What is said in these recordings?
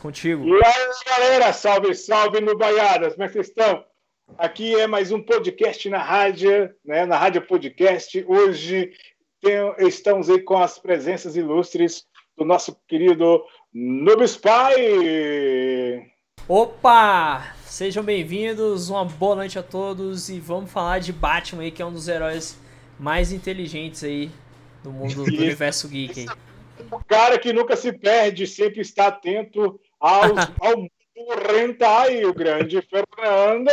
contigo. E aí, galera, salve, salve no Baiadas, como é que vocês estão? Aqui é mais um podcast na rádio, né, na Rádio Podcast. Hoje tem, estamos aí com as presenças ilustres do nosso querido Noob Spy. Opa! Sejam bem-vindos, uma boa noite a todos e vamos falar de Batman aí, que é um dos heróis mais inteligentes aí do mundo do universo geek aí. O cara que nunca se perde, sempre está atento aos, ao o grande Fernando.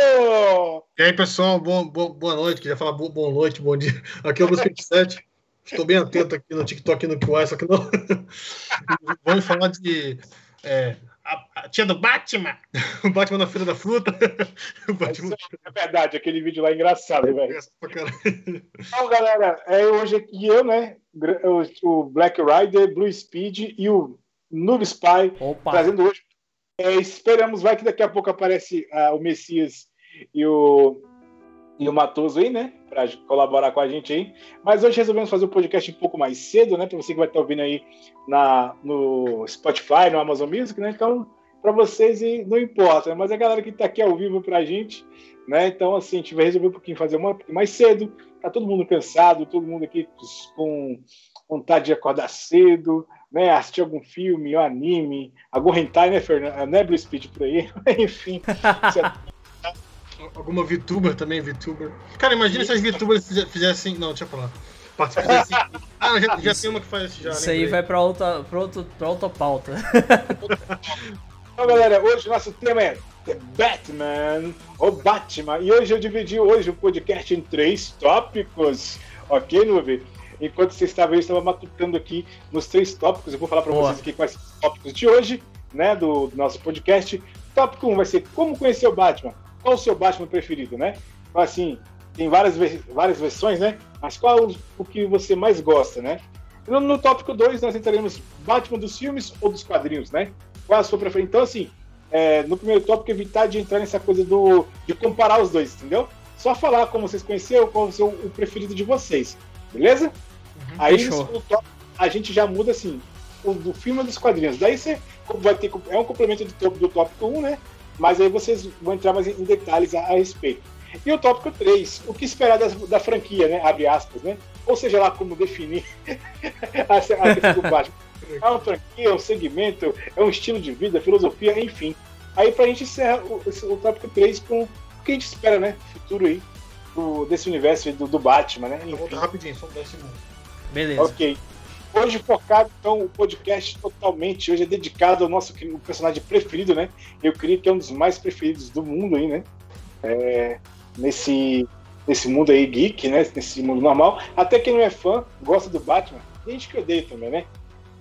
E aí, pessoal, bom, bom, boa noite. Queria falar boa, boa noite, bom dia. Aqui é o Bruce 27. Estou bem atento aqui no TikTok e no QI, só que não. Vamos falar de. É, a, a, tia do Batman! O Batman na Feira da Fruta. O Batman... É verdade, aquele vídeo lá é engraçado, velho. Então, galera, é hoje aqui eu, né? O Black Rider, Blue Speed e o Noob Spy Opa. trazendo hoje. É, esperamos, vai que daqui a pouco aparece uh, o Messias e o, e o Matoso aí, né? Para colaborar com a gente aí. Mas hoje resolvemos fazer o podcast um pouco mais cedo, né? Para você que vai estar ouvindo aí na, no Spotify, no Amazon Music, né? Então, para vocês não importa, né? Mas a galera que está aqui ao vivo para a gente, né? Então, assim, a gente vai resolver um pouquinho fazer uma mais cedo. Tá todo mundo cansado, todo mundo aqui com vontade de acordar cedo, né, assistir algum filme, um anime, algum hentai, né, Fernando? Não é Blue Speed por aí? Enfim. Alguma VTuber também, VTuber. Cara, imagina se as VTubers fizessem. Não, deixa eu falar. Fizessem... Ah, já, já tem uma que faz isso já. Isso aí vai pra outra, pra, outra, pra outra pauta. então, galera, hoje nosso tema é The Batman, ou Batman. E hoje eu dividi hoje o podcast em três tópicos. Ok, Nube? Enquanto você estava aí, eu estava matutando aqui nos três tópicos. Eu vou falar para vocês aqui quais são os tópicos de hoje, né, do, do nosso podcast. Tópico 1 um vai ser como conhecer o Batman. Qual o seu Batman preferido, né? Assim, tem várias, várias versões, né? Mas qual o que você mais gosta, né? No, no tópico 2, nós entraremos Batman dos filmes ou dos quadrinhos, né? Qual a sua preferência? Então, assim, é, no primeiro tópico, evitar de entrar nessa coisa do, de comparar os dois, entendeu? Só falar como vocês conheceram, qual o, seu, o preferido de vocês, beleza? Uhum, Aí no tópico, a gente já muda assim, o do filme dos quadrinhos. Daí você vai ter é um complemento do, do tópico 1, né? Mas aí vocês vão entrar mais em detalhes a, a respeito. E o tópico 3, o que esperar da, da, franquia, né? Abre aspas, né? Ou seja lá como definir a, a do Batman. É uma franquia, é um segmento, é um estilo de vida, filosofia, enfim. Aí pra gente encerrar o, o tópico 3 com o que a gente espera, né? Futuro aí, do, desse universo do, do Batman, né? Enfim. Rapidinho, só 10 segundos. Beleza. Ok. Hoje focado, então, o podcast totalmente, hoje é dedicado ao nosso personagem preferido, né? Eu creio que é um dos mais preferidos do mundo aí, né? É, nesse, nesse mundo aí geek, né? Nesse mundo normal. Até quem não é fã, gosta do Batman. Tem gente que odeia também, né?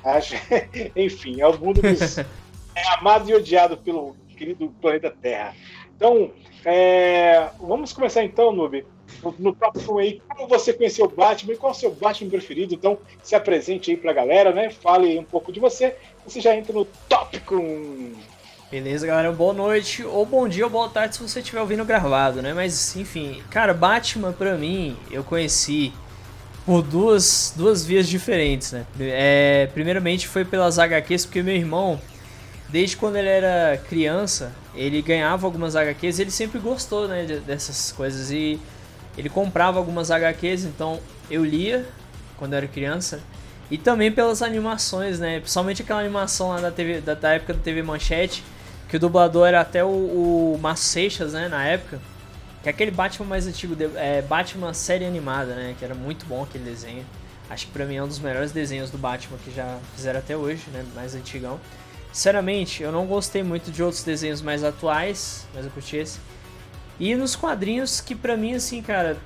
Acho... Enfim, é o mundo dos... é amado e odiado pelo querido planeta Terra. Então, é... vamos começar então, Nube no tópico aí, como você conheceu o Batman e qual é o seu Batman preferido. Então, se apresente aí pra galera, né? Fale um pouco de você. Você já entra no tópico. Beleza, galera. Boa noite, ou bom dia, ou boa tarde se você estiver ouvindo gravado, né? Mas, enfim, cara, Batman pra mim, eu conheci por duas, duas vias diferentes, né? É, primeiramente foi pelas HQs, porque meu irmão, desde quando ele era criança, ele ganhava algumas HQs, ele sempre gostou, né, dessas coisas e ele comprava algumas HQs, então eu lia quando eu era criança. E também pelas animações, né? Principalmente aquela animação lá da, TV, da, da época da TV Manchete, que o dublador era até o, o Seixas, né? Na época. Que é aquele Batman mais antigo, é, Batman série animada, né? Que era muito bom aquele desenho. Acho que pra mim é um dos melhores desenhos do Batman que já fizeram até hoje, né? Mais antigão. Sinceramente, eu não gostei muito de outros desenhos mais atuais, mas eu curti esse. E nos quadrinhos, que pra mim, assim, cara,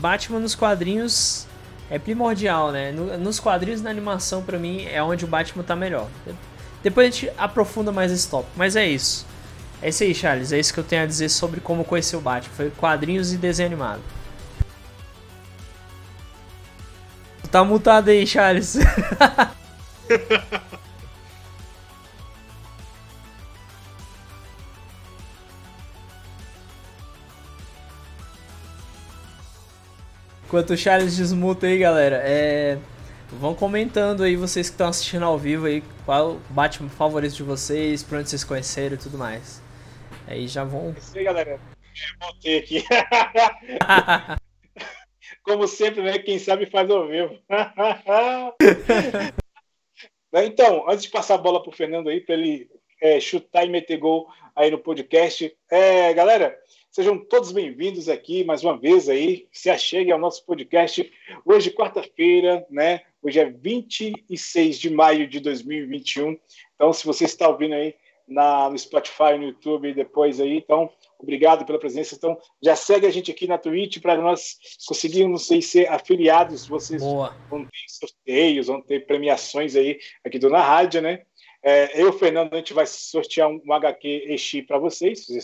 Batman nos quadrinhos é primordial, né? nos quadrinhos na animação, pra mim, é onde o Batman tá melhor. Depois a gente aprofunda mais esse tópico, mas é isso. É isso aí, Charles. É isso que eu tenho a dizer sobre como conhecer o Batman. Foi quadrinhos e desenho animado. Tá mutado aí, Charles. Enquanto o Charles desmuta aí, galera. É... Vão comentando aí, vocês que estão assistindo ao vivo aí, qual o Batman favorito de vocês, por onde vocês conheceram e tudo mais. Aí já vão. É isso aí, galera. Voltei aqui. Como sempre, né? Quem sabe faz ao vivo. então, antes de passar a bola para o Fernando aí, para ele é, chutar e meter gol aí no podcast. É, galera, sejam todos bem-vindos aqui mais uma vez aí. Se achegue ao nosso podcast. Hoje, quarta-feira, né? Hoje é 26 de maio de 2021. Então, se você está ouvindo aí na, no Spotify, no YouTube depois aí. Então, obrigado pela presença. Então, já segue a gente aqui na Twitch para nós conseguirmos sei, ser afiliados. Vocês Boa. vão ter sorteios, vão ter premiações aí aqui do Na Rádio, né? É, eu, Fernando, a gente vai sortear um, um HQ Exi para vocês.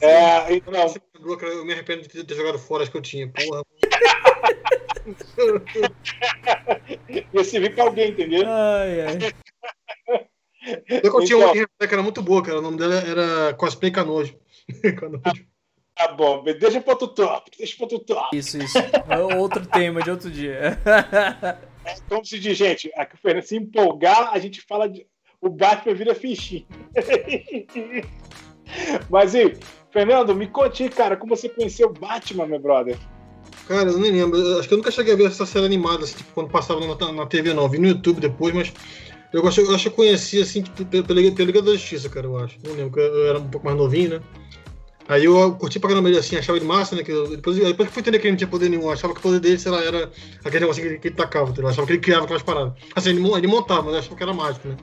é, então, eu me arrependo de ter jogado fora as que eu tinha. Porra. Ia servir para alguém, entendeu? Ai, ai. Eu tinha então, uma que era muito boa, cara. O nome dela era Cosplay Canojo. Canojo. Tá bom, deixa para outro top, deixa para outro top. Isso, isso. É outro tema de outro dia. Como se diz, gente, a Fernanda se empolgar, a gente fala de. O Batman vira fichinho. Mas e, Fernando, me conte, cara, como você conheceu o Batman, meu brother? Cara, eu nem lembro. Acho que eu nunca cheguei a ver essa série animada, assim, tipo, quando passava na, na TV, não. Vi no YouTube depois, mas eu acho, eu acho que eu conheci, assim, tipo, pela, pela Liga da Justiça, cara, eu acho. Não lembro, eu era um pouco mais novinho, né? Aí eu curti pra caramba ele assim, achava ele massa, né? Que eu, depois, depois que fui entender que ele não tinha poder nenhum, achava que o poder dele, sei lá, era aquele negócio que ele, que ele tacava, eu achava que ele criava aquelas paradas. Assim, ele, ele montava, mas achava que era mágico, né?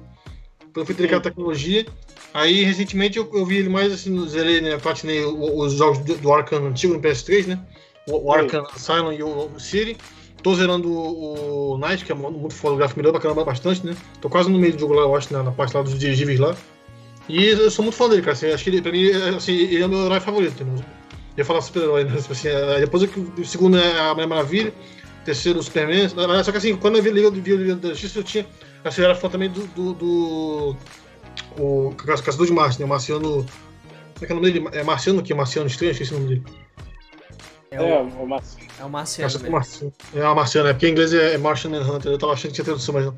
Depois eu fui entender aquela tecnologia. Aí recentemente eu, eu vi ele mais assim, zerei, né? Platinei os jogos do, do Arkham antigo no PS3, né? O, o Arkham Asylum e o, o City. Tô zerando o, o Night, que é muito fotográfico, melhor pra caramba bastante, né? Tô quase no meio do jogo lá, eu acho, né? na parte lá dos dirigíveis lá. E eu sou muito fã dele, cara. Assim, acho que ele, pra mim, assim, ele é o meu herói favorito. Entendeu? Eu ia falar super-herói, né? Tipo assim, depois o segundo é a Mulher Maravilha, terceiro o Superman. Só que assim, quando eu vi Liga, vi Liga da Justiça, eu tinha. Assim, eu era fã também do. do, do o Caçador de Marte, né? O Marciano. Como é que é o nome dele? É Marciano que? Marciano Estranho? Esqueci o nome dele. É o, é, o Marciano. É o Marciano. É, Marciano. é o Marciano, é porque em inglês é Martian Hunter. Eu tava achando que tinha tradução, mas não.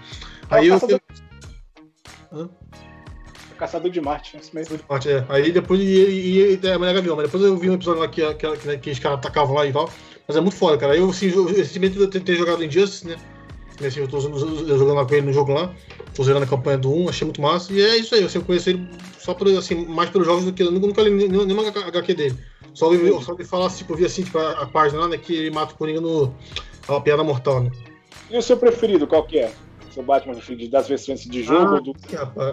Aí é eu. eu... Hã? Caçador de Marte, esse mesmo. De Marte, é. Aí depois e, é Mulher Gavião, mas depois eu vi um episódio lá que, que, que, que os caras atacavam lá e tal. Mas é muito foda, cara. Eu, assim, recentemente eu tentei jogar Injustice, né? Assim, eu tô jogando lá com ele no jogo lá, tô zerando a campanha do 1, achei muito massa. E é isso aí, assim, eu conheci ele só por, assim, mais pelos jogos do que eu nunca li nenhuma HQ dele. Só ouvi, só ouvi falar, tipo, eu vi assim, tipo, a, a página lá, né, que ele mata o Coringa no. A piada mortal, né? E o seu preferido, qual que é? Batman das versões de jogo? Ah, do...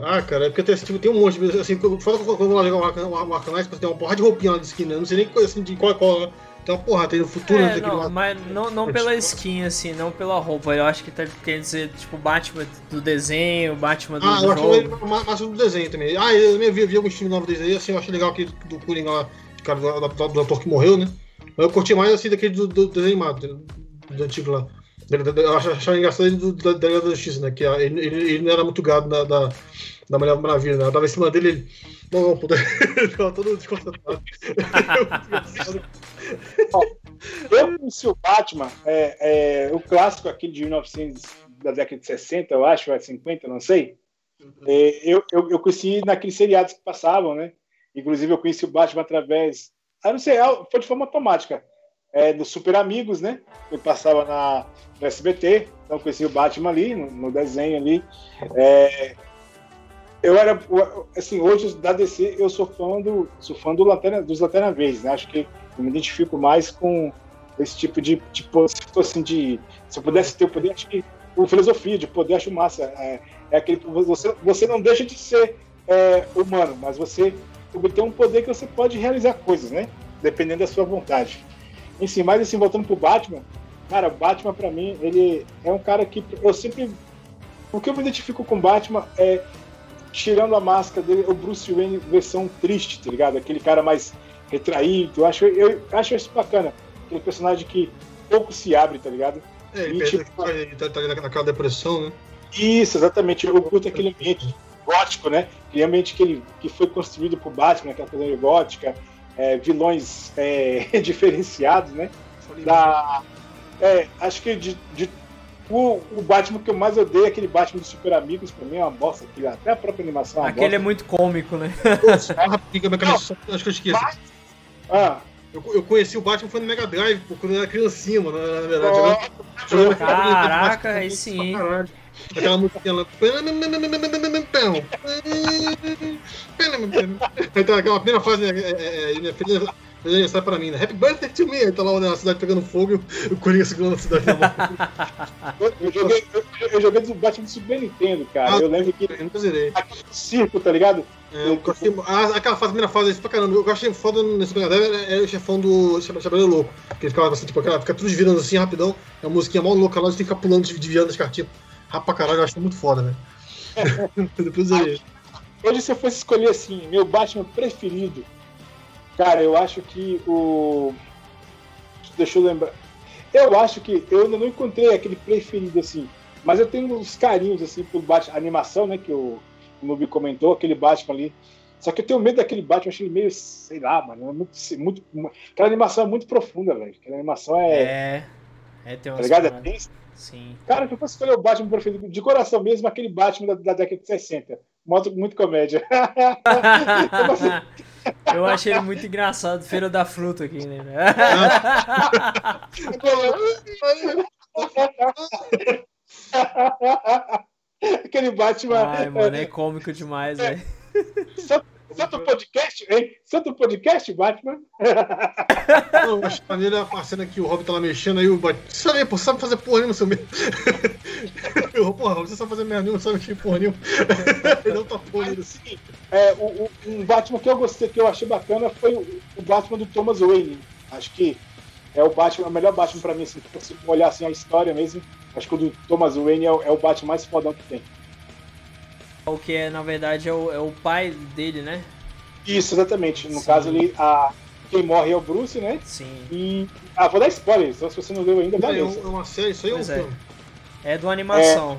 ah cara, é porque tem, tipo, tem um monte, assim, quando eu lá jogar o Knight, tem uma porra de roupinha lá de skin, né? Eu não sei nem assim, de qual é qual, né? Tem uma porra, tem no futuro, é, né? Não, mas não, não pela skin, assim, não pela roupa. Eu acho que tá, quer dizer, tipo, Batman do desenho, Batman do ah, jogo. Ah, eu acho mais do desenho também. Ah, eu também vi, vi alguns filmes novos deles aí, assim, eu achei legal aquele do Coringa lá, cara, do, do, do, ator que morreu, né? Mas eu curti mais, assim, daquele do, do desenho animado, do, do antigo lá. Eu achava engraçado ele do, da, da Justiça, né? Que ele, ele, ele, não era muito gado da, da, da Mulher Maravilha, né? Ela tava em cima dele ele. Não, não, puta. ficava todo desconcentrado. eu conheci o Batman, é, é, o clássico aqui de 1900, da década de 60, eu acho, ou 50, não sei. É, eu, eu, eu conheci naqueles seriados que passavam, né? Inclusive, eu conheci o Batman através. Ah, não sei, foi de forma automática é, do Super Amigos, né? Ele passava na, no SBT, então conheci o Batman ali, no, no desenho ali. É, eu era, assim, hoje da DC eu sou fã do, sou fã do Lanterna, dos Lanterna Verdes, né? Acho que eu me identifico mais com esse tipo de, tipo, fosse de, se eu pudesse ter o poder, acho que o filosofia de poder acho massa. É, é aquele, você, você não deixa de ser é, humano, mas você tem um poder que você pode realizar coisas, né? Dependendo da sua vontade. Enfim, mas assim, voltando pro Batman, cara, Batman para mim, ele é um cara que eu sempre. O que eu me identifico com Batman é, tirando a máscara dele, o Bruce Wayne versão triste, tá ligado? Aquele cara mais retraído. Eu acho, eu acho isso bacana. Aquele personagem que pouco se abre, tá ligado? É, ele, e, tipo, ele tá, tá naquela depressão, né? Isso, exatamente. Eu curto aquele ambiente gótico, né? Aquele ambiente que, ele, que foi construído por Batman, aquela coisa gótica, é, vilões é, diferenciados, né? Da, é, acho que de, de o, o, Batman que eu mais odeio é aquele Batman dos Super Amigos, pra mim é uma bosta. Até a própria animação é Aquele bosta. é muito cômico, né? acho que eu esqueci. Ah. Eu, eu conheci o Batman foi no Mega Drive, quando eu era criancinha, mano, na verdade. Oh, eu, Caraca, aí sim. Aquela musiquinha lá. Então, aquela primeira fase, é, é, é, feliz aniversário pra mim, né? Happy birthday to me! Aí tá lá na cidade pegando fogo e o Coringa segurando a cidade na mão. eu, joguei, eu, eu joguei do Batman do Super Nintendo, cara. Ah, eu lembro que. Eu nunca zerei. Aquele circo, tá ligado? É, eu aquela fase, primeira fase, isso pra caramba. Eu achei foda nesse Mega Drive é o chefão do Chapéu Louco. Que ele ficava assim, tipo, aquela, fica tudo virando assim rapidão. É uma musiquinha mal louca lá, a gente tem que ficar pulando, desviando as cartinhas. Rapa caralho, eu acho muito foda, né? Depois eu Hoje, se eu fosse escolher assim, meu Batman preferido, cara, eu acho que o. Deixa eu lembrar. Eu acho que eu ainda não encontrei aquele preferido assim, mas eu tenho uns carinhos assim pro Batman, a animação, né, que o Nubi comentou, aquele Batman ali. Só que eu tenho medo daquele Batman, eu achei ele meio, sei lá, mano, é muito, muito, aquela animação é muito profunda, velho. Aquela animação é. É. É, tem uma. Tá ligado? É Sim. Cara, que eu fosse escolher o Batman preferido de coração mesmo, aquele Batman da, da década de 60. Muito, muito comédia. eu achei muito engraçado, Feira da Fruta aqui, né? aquele Batman. Ai, mano, é cômico demais, velho. Santo podcast, hein? Santo podcast, Batman. Não, acho maneiro a cena que o Robin tá lá mexendo aí, o Batman. Você sabe, pô, sabe fazer porra nenhuma, seu medo. porra, você sabe fazer merda nenhuma, sabe mexer porra nenhuma. não tá porra assim. É, o, o, um Batman que eu gostei, que eu achei bacana foi o, o Batman do Thomas Wayne. Acho que é o Batman, o melhor Batman pra mim, assim, se olhar assim a história mesmo. Acho que o do Thomas Wayne é, é o Batman mais fodão que tem. O que é, na verdade, é o, é o pai dele, né? Isso, exatamente. No Sim. caso ali, a, quem morre é o Bruce, né? Sim. E. Ah, vou dar spoiler, então se você não viu ainda, beleza. É, é uma série, isso aí pois é um é. filme. É do animação.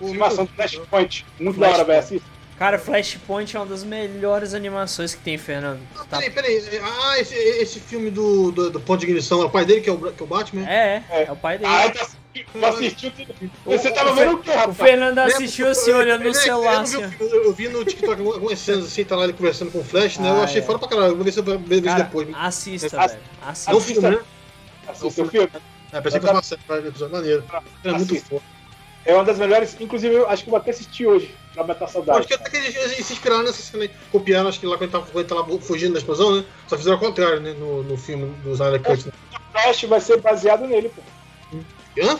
É, animação do Flashpoint. Muito Flash da hora, velho. Assista. Cara, Flashpoint é uma das melhores animações que tem, Fernando. Ah, tá... Peraí, peraí. Ah, esse, esse filme do, do, do ponto de ignição é o pai dele que é o, que é o Batman? É, é, é o pai dele. Ah, tá assistiu. Você o, tava vendo o quê, rapaz? O Fernando assistiu assim, olhando no celular. Eu, eu, eu vi no TikTok algumas cenas assim, tá lá ele conversando com o Flash, né? Ah, eu achei é. fora pra caralho. Vou ver se eu vejo depois. Assista, é, velho. Assista. É um filme, né? Assista o filme. É, pensei que fosse uma série, episódio maneiro. É muito foda. É uma das melhores, inclusive eu acho que vou até assistir hoje, pra matar saudade. Acho que até que eles, se inspiraram nessa cena aí. Copiaram, acho que lá quando ele tava, fugindo da explosão, né? Só fizeram o contrário, né? No, no filme do Snyder Cut. Né? O Flash vai ser baseado nele, pô. Hã?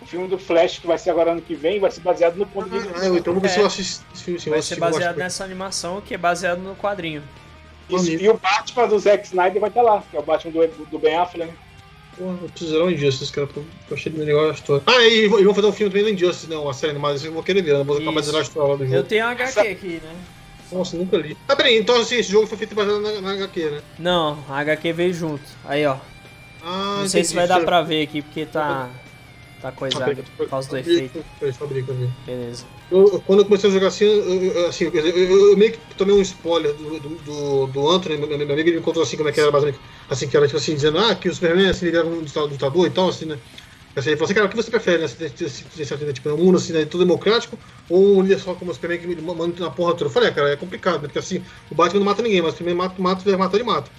O filme do Flash, que vai ser agora ano que vem, vai ser baseado no ponto ah, de vista. Ah, então vou ver se eu assisto esse filme. Vai ser baseado nessa animação, que é baseado no quadrinho. Isso, e o Batman do Zack Snyder vai estar lá, que é o Batman do, do Ben Affleck, né? Porra, precisaram Injustice, cara, porque eu achei ele melhor a história. Ah, e, vão fazer um filme também do Injustice, não, uma série, mas eu vou querer ver, não vou acabar de zerar a história lá do jogo. Eu tenho um HQ aqui, né? Nossa, nunca li. Ah, peraí, então assim, esse jogo foi feito baseado na, na HQ, né? Não, a HQ veio junto. Aí, ó. Ah, não sei entendi. se vai dar pra ver aqui, porque tá. Tá coisado por causa do efeito. Beleza. Eu, quando eu comecei a jogar assim, eu, assim, eu, eu, meio que tomei um spoiler do, do, do, Anthony, meu, meu amigo, ele me contou assim como é que era basicamente, assim, que era tipo assim, dizendo, ah, que o Superman assim, ele era um ditador e tal, assim, né? Assim, ele falou assim, cara, o que você prefere, né? Você, tipo, um mundo assim, né, todo democrático, ou um líder só como o Superman que manda na porra toda? Eu falei, é, cara, é complicado, né? Porque assim, o Batman não mata ninguém, mas o Superman mata, mata, mata, ele mata.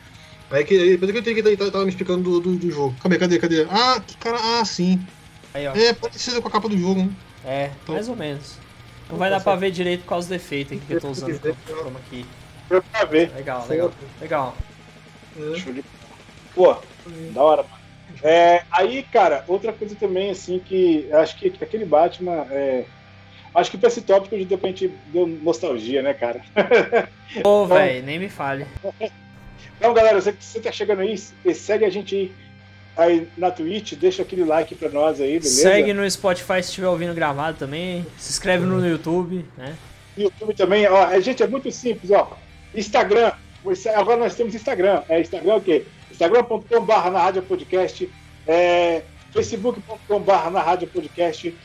Aí que, depois que eu entendi que ele tava me explicando do, do, do jogo. Cadê, cadê, cadê? Ah, que cara, ah, sim. Aí, ó. É, parecido com a capa do jogo, né? É, então, mais ou menos. Não vai dar pra ver direito por causa do efeito aqui que eu tô usando como aqui. Deu pra ver. Legal, legal. Legal. É. Pô, da hora, mano. É, aí, cara, outra coisa também, assim, que acho que aquele Batman. É, acho que pra esse tópico de repente deu nostalgia, né, cara? Pô, então, velho, nem me fale. Então, galera, você que você tá chegando aí, segue a gente aí aí na Twitch, deixa aquele like pra nós aí, beleza? Segue no Spotify se estiver ouvindo gravado também. Se inscreve no YouTube, né? YouTube também, ó. A gente é muito simples, ó. Instagram. Agora nós temos Instagram. É Instagram o quê? Instagram.com.br na Rádio Podcast. É, Facebook.com.br na Rádio Podcast.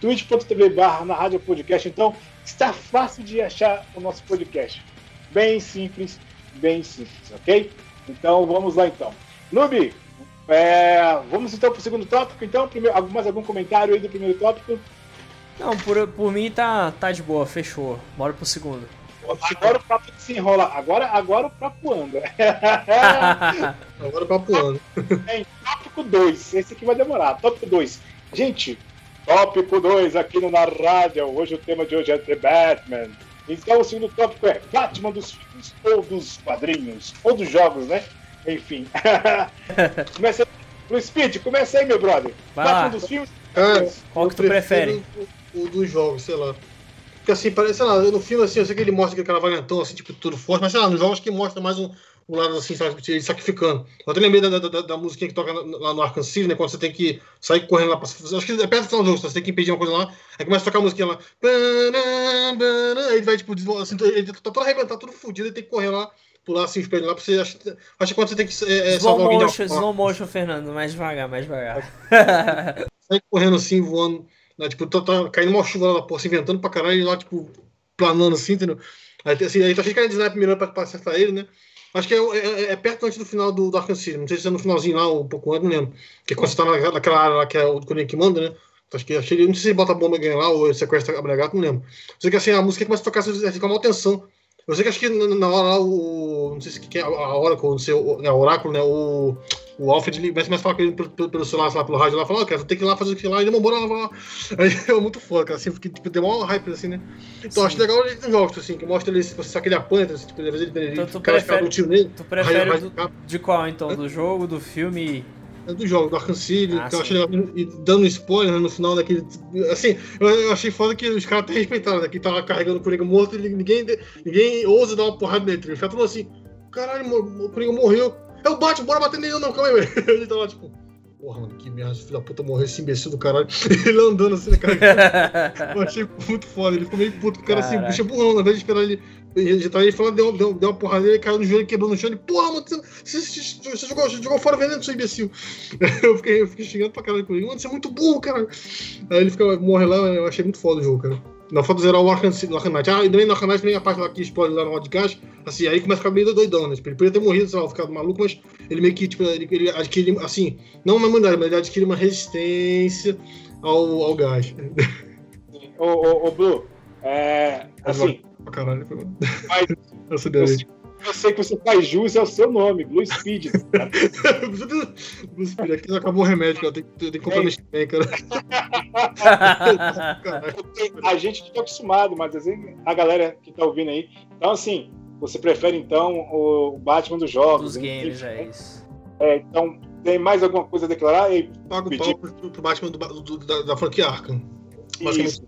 Twitch.tv barra na Rádio Podcast. Então, está fácil de achar o nosso podcast. Bem simples, bem simples, ok? Então, vamos lá então. Nubi, É, vamos então para o segundo tópico, então. Primeiro, mais algum comentário aí do primeiro tópico? Não, por, por mim tá, tá de boa, fechou. Bora pro segundo. Agora o papo se enrola. Agora, agora o papo anda. agora o papo anda. É, tópico 2. Esse aqui vai demorar. Tópico 2. Gente, tópico 2 aqui no Na Rádio. Hoje o tema de hoje é The Batman. Então o segundo tópico é Batman dos filmes ou dos quadrinhos. Ou dos jogos, né? Enfim. começa aí. Speed, começa aí, meu brother. Vai Batman lá. dos filmes. Cara, qual que tu prefere? O, o dos jogos, sei lá. Porque assim, parece, sei lá, no filme assim, eu sei que ele mostra aquele cara valentão, assim, tipo, tudo forte, mas sei lá, nos jogos que mostra mais um, lado assim, ele sacrificando. Eu até lembrei da, da, da, musiquinha que toca lá no Arkham City, né? Quando você tem que sair correndo lá pra. Acho que é perto do final do jogo, você tem que impedir uma coisa lá, aí começa a tocar a musiquinha lá. Aí ele vai, tipo, assim, ele tá todo arrebentado, tudo fodido, ele tem que correr lá pular assim, espelho lá pra você. Acho, acho que quando você tem que é, slow salvar motion, alguém. Slow motion, Fernando, mais devagar, mais devagar. Sai correndo assim, voando. Né, tipo, tá, tá caindo uma chuva lá, pô, se inventando pra caralho, e lá, tipo, planando assim, entendeu? Aí, assim, aí tá cheio de sniper mirando pra, pra acertar ele, né? Acho que é, é, é, perto antes do final do, do Arkham City. Não sei se é no finalzinho lá, um pouco antes, não lembro. Porque quando você tá naquela área lá que é o Coringa que manda, né? Acho que, achei, não sei se ele bota a bomba ganha lá ou sequestra a Bragato, não lembro. Sei que assim, a música começa a tocar, você fica uma tensão. Eu sei que acho que na hora lá o. Não sei se que é a Oracle, não sei, o, é o Oráculo, né? O, o Alfred ele a falar com ele pelo, pelo, celular, lá, pelo rádio lá, fala, ó, oh, cara, tem que ir lá fazer aquilo lá, e ele bora lá, lá. Aí é muito foda, cara, assim, porque tipo, deu uma hype assim, né? Então acho legal ele jogos, assim, que mostra ele, só que ele apanha, assim, tipo, às vezes ele, então, tu prefere, um tiro nele. Tu prefere raio, do, de qual então? Do jogo, do filme? É do jogo, do Arkham City, ah, que eu achei legal, e dando spoiler né, no final daquele. Assim, eu, eu achei foda que os caras até respeitaram, né? Que tava carregando o Coringa morto e ninguém, ninguém ousa dar uma porrada nele. Ele fica assim, caralho, o Coringa morreu. É o Batman, bora bater nele, não, calma aí, velho. Ele tá lá, tipo, porra, mano, que merda, filho da puta morreu esse imbecil do caralho. Ele andando assim, né, cara? Eu achei muito foda. Ele ficou meio puto, o cara assim, bicho é burrão, na vez de esperar ele tá aí falando, deu, deu, deu uma porrada nele, caiu no joelho, quebrou no chão. Ele, porra, mano, você, você, você jogou, você jogou fora veneno, seu imbecil. Eu fiquei, eu fiquei xingando pra caralho com ele. Mano, você é muito burro, cara. Aí ele fica, morre lá, eu achei muito foda o jogo, cara. Na foto zerar o Arkham, Knight. Ah, e também no Arkham Knight tem a parte lá que explode lá no podcast. Assim, aí começa a ficar meio doidão, né? Tipo, ele poderia ter morrido, sei lá, ficado maluco, mas ele meio que, tipo, ele, ele adquire, assim, não uma imunidade, mas ele adquire uma resistência ao, ao gás. Ô, ô, ô Blue, é, assim, pra caralho. Mas, eu, sei, eu sei que você faz jus, é o seu nome, Blue Speed. Blue Speed, aqui acabou o remédio, cara. Tem, tem que comprar é. nesse bem, cara. a gente tá acostumado, mas assim, a galera que tá ouvindo aí. Então, assim, você prefere então o Batman dos jogos? Dos games, é isso. É, então, tem mais alguma coisa a declarar? Pago o pau pro, pro Batman do, do, da, da franquia Arkham. Basicamente.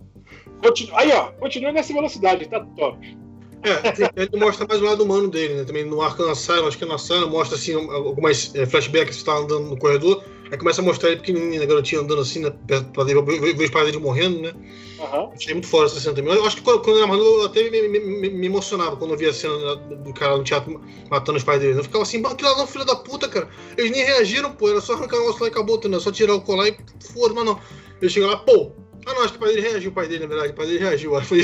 Aí, ó, continua nessa velocidade, tá top. É, ele mostra mais o lado humano dele, né? Também no Arkham Asylum, acho que na Asylum mostra assim algumas é, flashbacks que tá andando no corredor. Aí começa a mostrar ele pequenininho, a garotinha andando assim, né? Pra ver, ver os pais dele morrendo, né? Uhum. Achei muito fora essa cena também. Eu acho que quando, quando ele amarrou, eu até me, me, me, emocionava quando eu via a cena do cara no teatro matando os pais dele. Eu ficava assim, aquilo lá não, filho da puta, cara. Eles nem reagiram, pô. Era só arrancar o negócio lá e acabou, né? Só tirar o colar e foda, mas não. Ele chega lá, pô, ah, não, acho que o pai dele reagiu, o pai dele, na verdade. O pai dele reagiu. Aí, foi...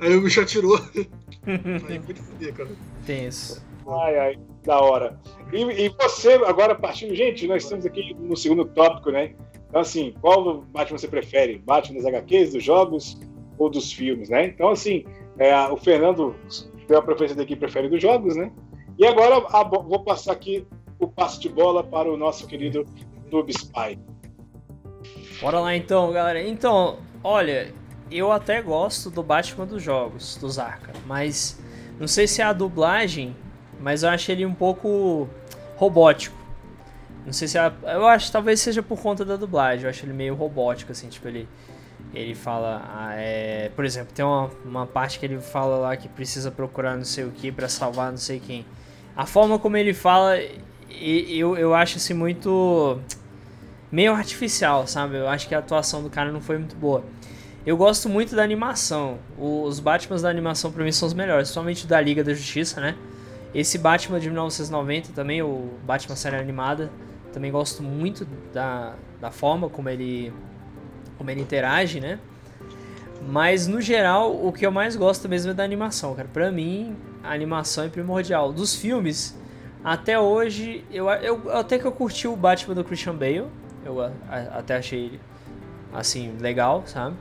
aí o bicho atirou. aí foi de fuder, cara. Tenso. Ai, ai, da hora. E, e, você, agora partindo, gente, nós estamos aqui no segundo tópico, né? Então, assim, qual Batman você prefere? Batman das HQs, dos jogos ou dos filmes, né? Então, assim, é, o Fernando tem a preferência daqui, prefere dos jogos, né? E agora a, vou passar aqui o passe de bola para o nosso querido Noob Spy. Bora lá então, galera. Então, olha, eu até gosto do Batman dos jogos, dos Arkham, mas não sei se é a dublagem, mas eu acho ele um pouco robótico. Não sei se é a, eu acho talvez seja por conta da dublagem, eu acho ele meio robótico assim, tipo ele ele fala, ah, é, por exemplo, tem uma, uma parte que ele fala lá que precisa procurar não sei o que para salvar não sei quem. A forma como ele fala, eu, eu acho assim muito meio artificial, sabe? Eu acho que a atuação do cara não foi muito boa. Eu gosto muito da animação. Os Batmans da animação pra mim são os melhores, principalmente da Liga da Justiça, né? Esse Batman de 1990 também, o Batman série animada, também gosto muito da, da forma como ele como ele interage, né? Mas no geral, o que eu mais gosto mesmo é da animação, cara. Pra mim, a animação é primordial. Dos filmes, Até hoje, eu, eu até que eu curti o Batman do Christian Bale. Eu a, a, até achei ele, assim, legal, sabe?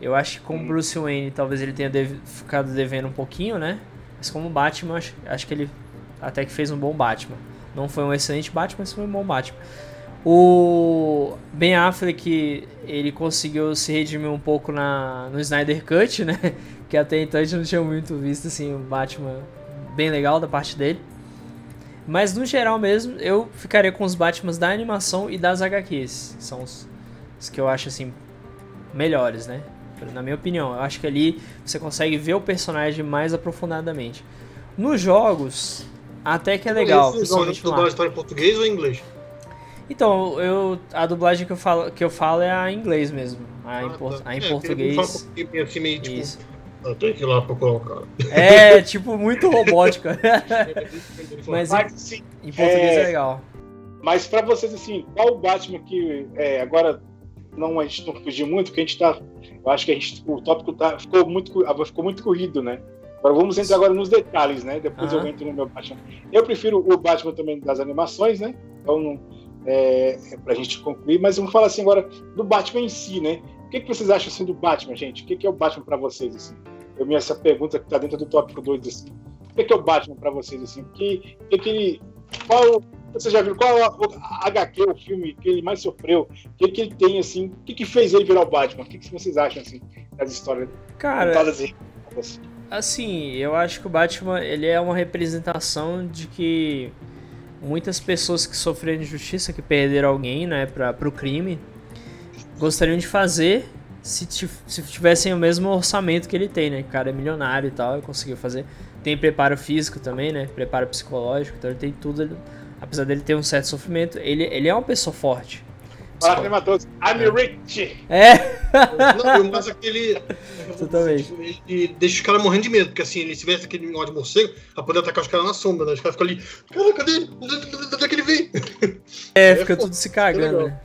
Eu acho que como. Bruce Wayne, talvez ele tenha deve, ficado devendo um pouquinho, né? Mas como Batman, acho, acho que ele até que fez um bom Batman. Não foi um excelente Batman, mas foi um bom Batman. O Ben Affleck, ele conseguiu se redimir um pouco na, no Snyder Cut, né? Que até então a gente não tinha muito visto, assim, um Batman bem legal da parte dele. Mas no geral mesmo, eu ficaria com os Batmans da animação e das HQs. São os, os que eu acho, assim, melhores, né? Na minha opinião, eu acho que ali você consegue ver o personagem mais aprofundadamente. Nos jogos, até que é legal. Esse jogo está em português ou em inglês? Então, eu, a dublagem que eu falo, que eu falo é a em inglês mesmo. A, em, ah, por, tá. a em é, português. Um assim, meio, tipo, Isso. Eu tenho que ir lá procurar o cara. É, tipo, muito robótica. Mas, Mas assim, em português é, é legal. Mas pra vocês, assim, qual o Batman que é, agora não, a gente não fugiu muito, porque a gente tá. Eu acho que a gente, o tópico tá, ficou, muito, ficou muito corrido, né? Agora vamos entrar agora nos detalhes, né? Depois uhum. eu entro no meu Batman. Eu prefiro o Batman também das animações, né? Então não, é, é para a gente concluir, mas vamos falar assim agora do Batman em si, né? O que, que vocês acham assim do Batman, gente? O que, que é o Batman para vocês assim? Eu me essa pergunta que está dentro do tópico 2 assim. O que, que é o Batman para vocês assim? Que, que, que ele, qual você já viu qual a, HQ, o filme que ele mais sofreu? O que, que ele tem assim? O que, que fez ele virar o Batman? O que, que vocês acham assim das histórias? Cara, assim? assim, eu acho que o Batman ele é uma representação de que muitas pessoas que sofreram injustiça, que perderam alguém, né, para o crime, gostariam de fazer se, se tivessem o mesmo orçamento que ele tem, né? O cara é milionário e tal, e conseguiu fazer. Tem preparo físico também, né? Preparo psicológico, então ele tem tudo. Apesar dele ter um certo sofrimento, ele, ele é uma pessoa forte. Fala que matou. I'm é. rich! É! Não, mas aquele. Totalmente. Ele deixa os caras morrendo de medo, porque assim, ele se tivesse aquele negócio de morcego, pra poder atacar os caras na sombra, né? Os caras ficam ali, cara, cadê ele? Onde é que ele vem? É, é fica tudo se cagando, né?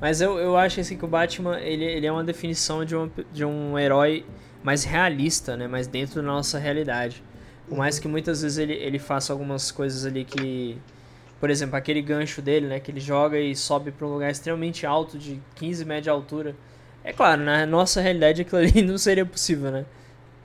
Mas eu, eu acho assim que o Batman, ele, ele é uma definição de, uma, de um herói mais realista, né? Mais dentro da nossa realidade. Por mais que muitas vezes ele, ele faça algumas coisas ali que por exemplo, aquele gancho dele, né? Que ele joga e sobe para um lugar extremamente alto, de 15 metros de altura. É claro, na nossa realidade aquilo ali não seria possível, né?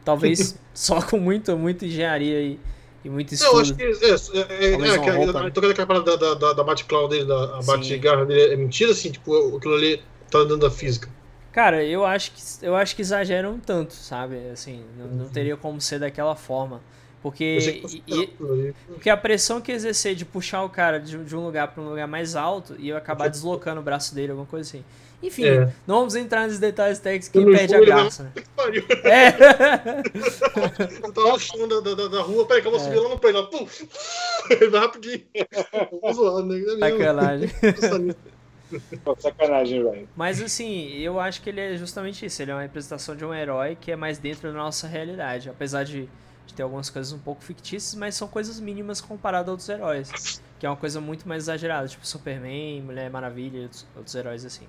Talvez só com muito, muita engenharia e, e muito estudo. Eu acho que é, é, é, é aquela, toda aquela parada da, da, da Batcloud dele, da Batgarra dele, é mentira, assim, tipo, aquilo ali tá dando da física. Cara, eu acho que eu acho que exageram tanto, sabe? Assim, não, não uhum. teria como ser daquela forma. Porque, e, porque a pressão que exercer de puxar o cara de, de um lugar para um lugar mais alto e eu acabar deslocando o braço dele, alguma coisa assim. Enfim, é. não vamos entrar nos detalhes técnicos que perde a graça. Né? É. eu tava no chão da, da, da rua, peraí que eu vou é. subir lá no prédio. Pum! Ele vai rapidinho. Lá, né? É Sacanagem. Sacanagem, velho. Mas assim, eu acho que ele é justamente isso. Ele é uma representação de um herói que é mais dentro da nossa realidade. Apesar de de ter algumas coisas um pouco fictícias, mas são coisas mínimas comparado a outros heróis. Que é uma coisa muito mais exagerada, tipo Superman, Mulher Maravilha e outros, outros heróis assim.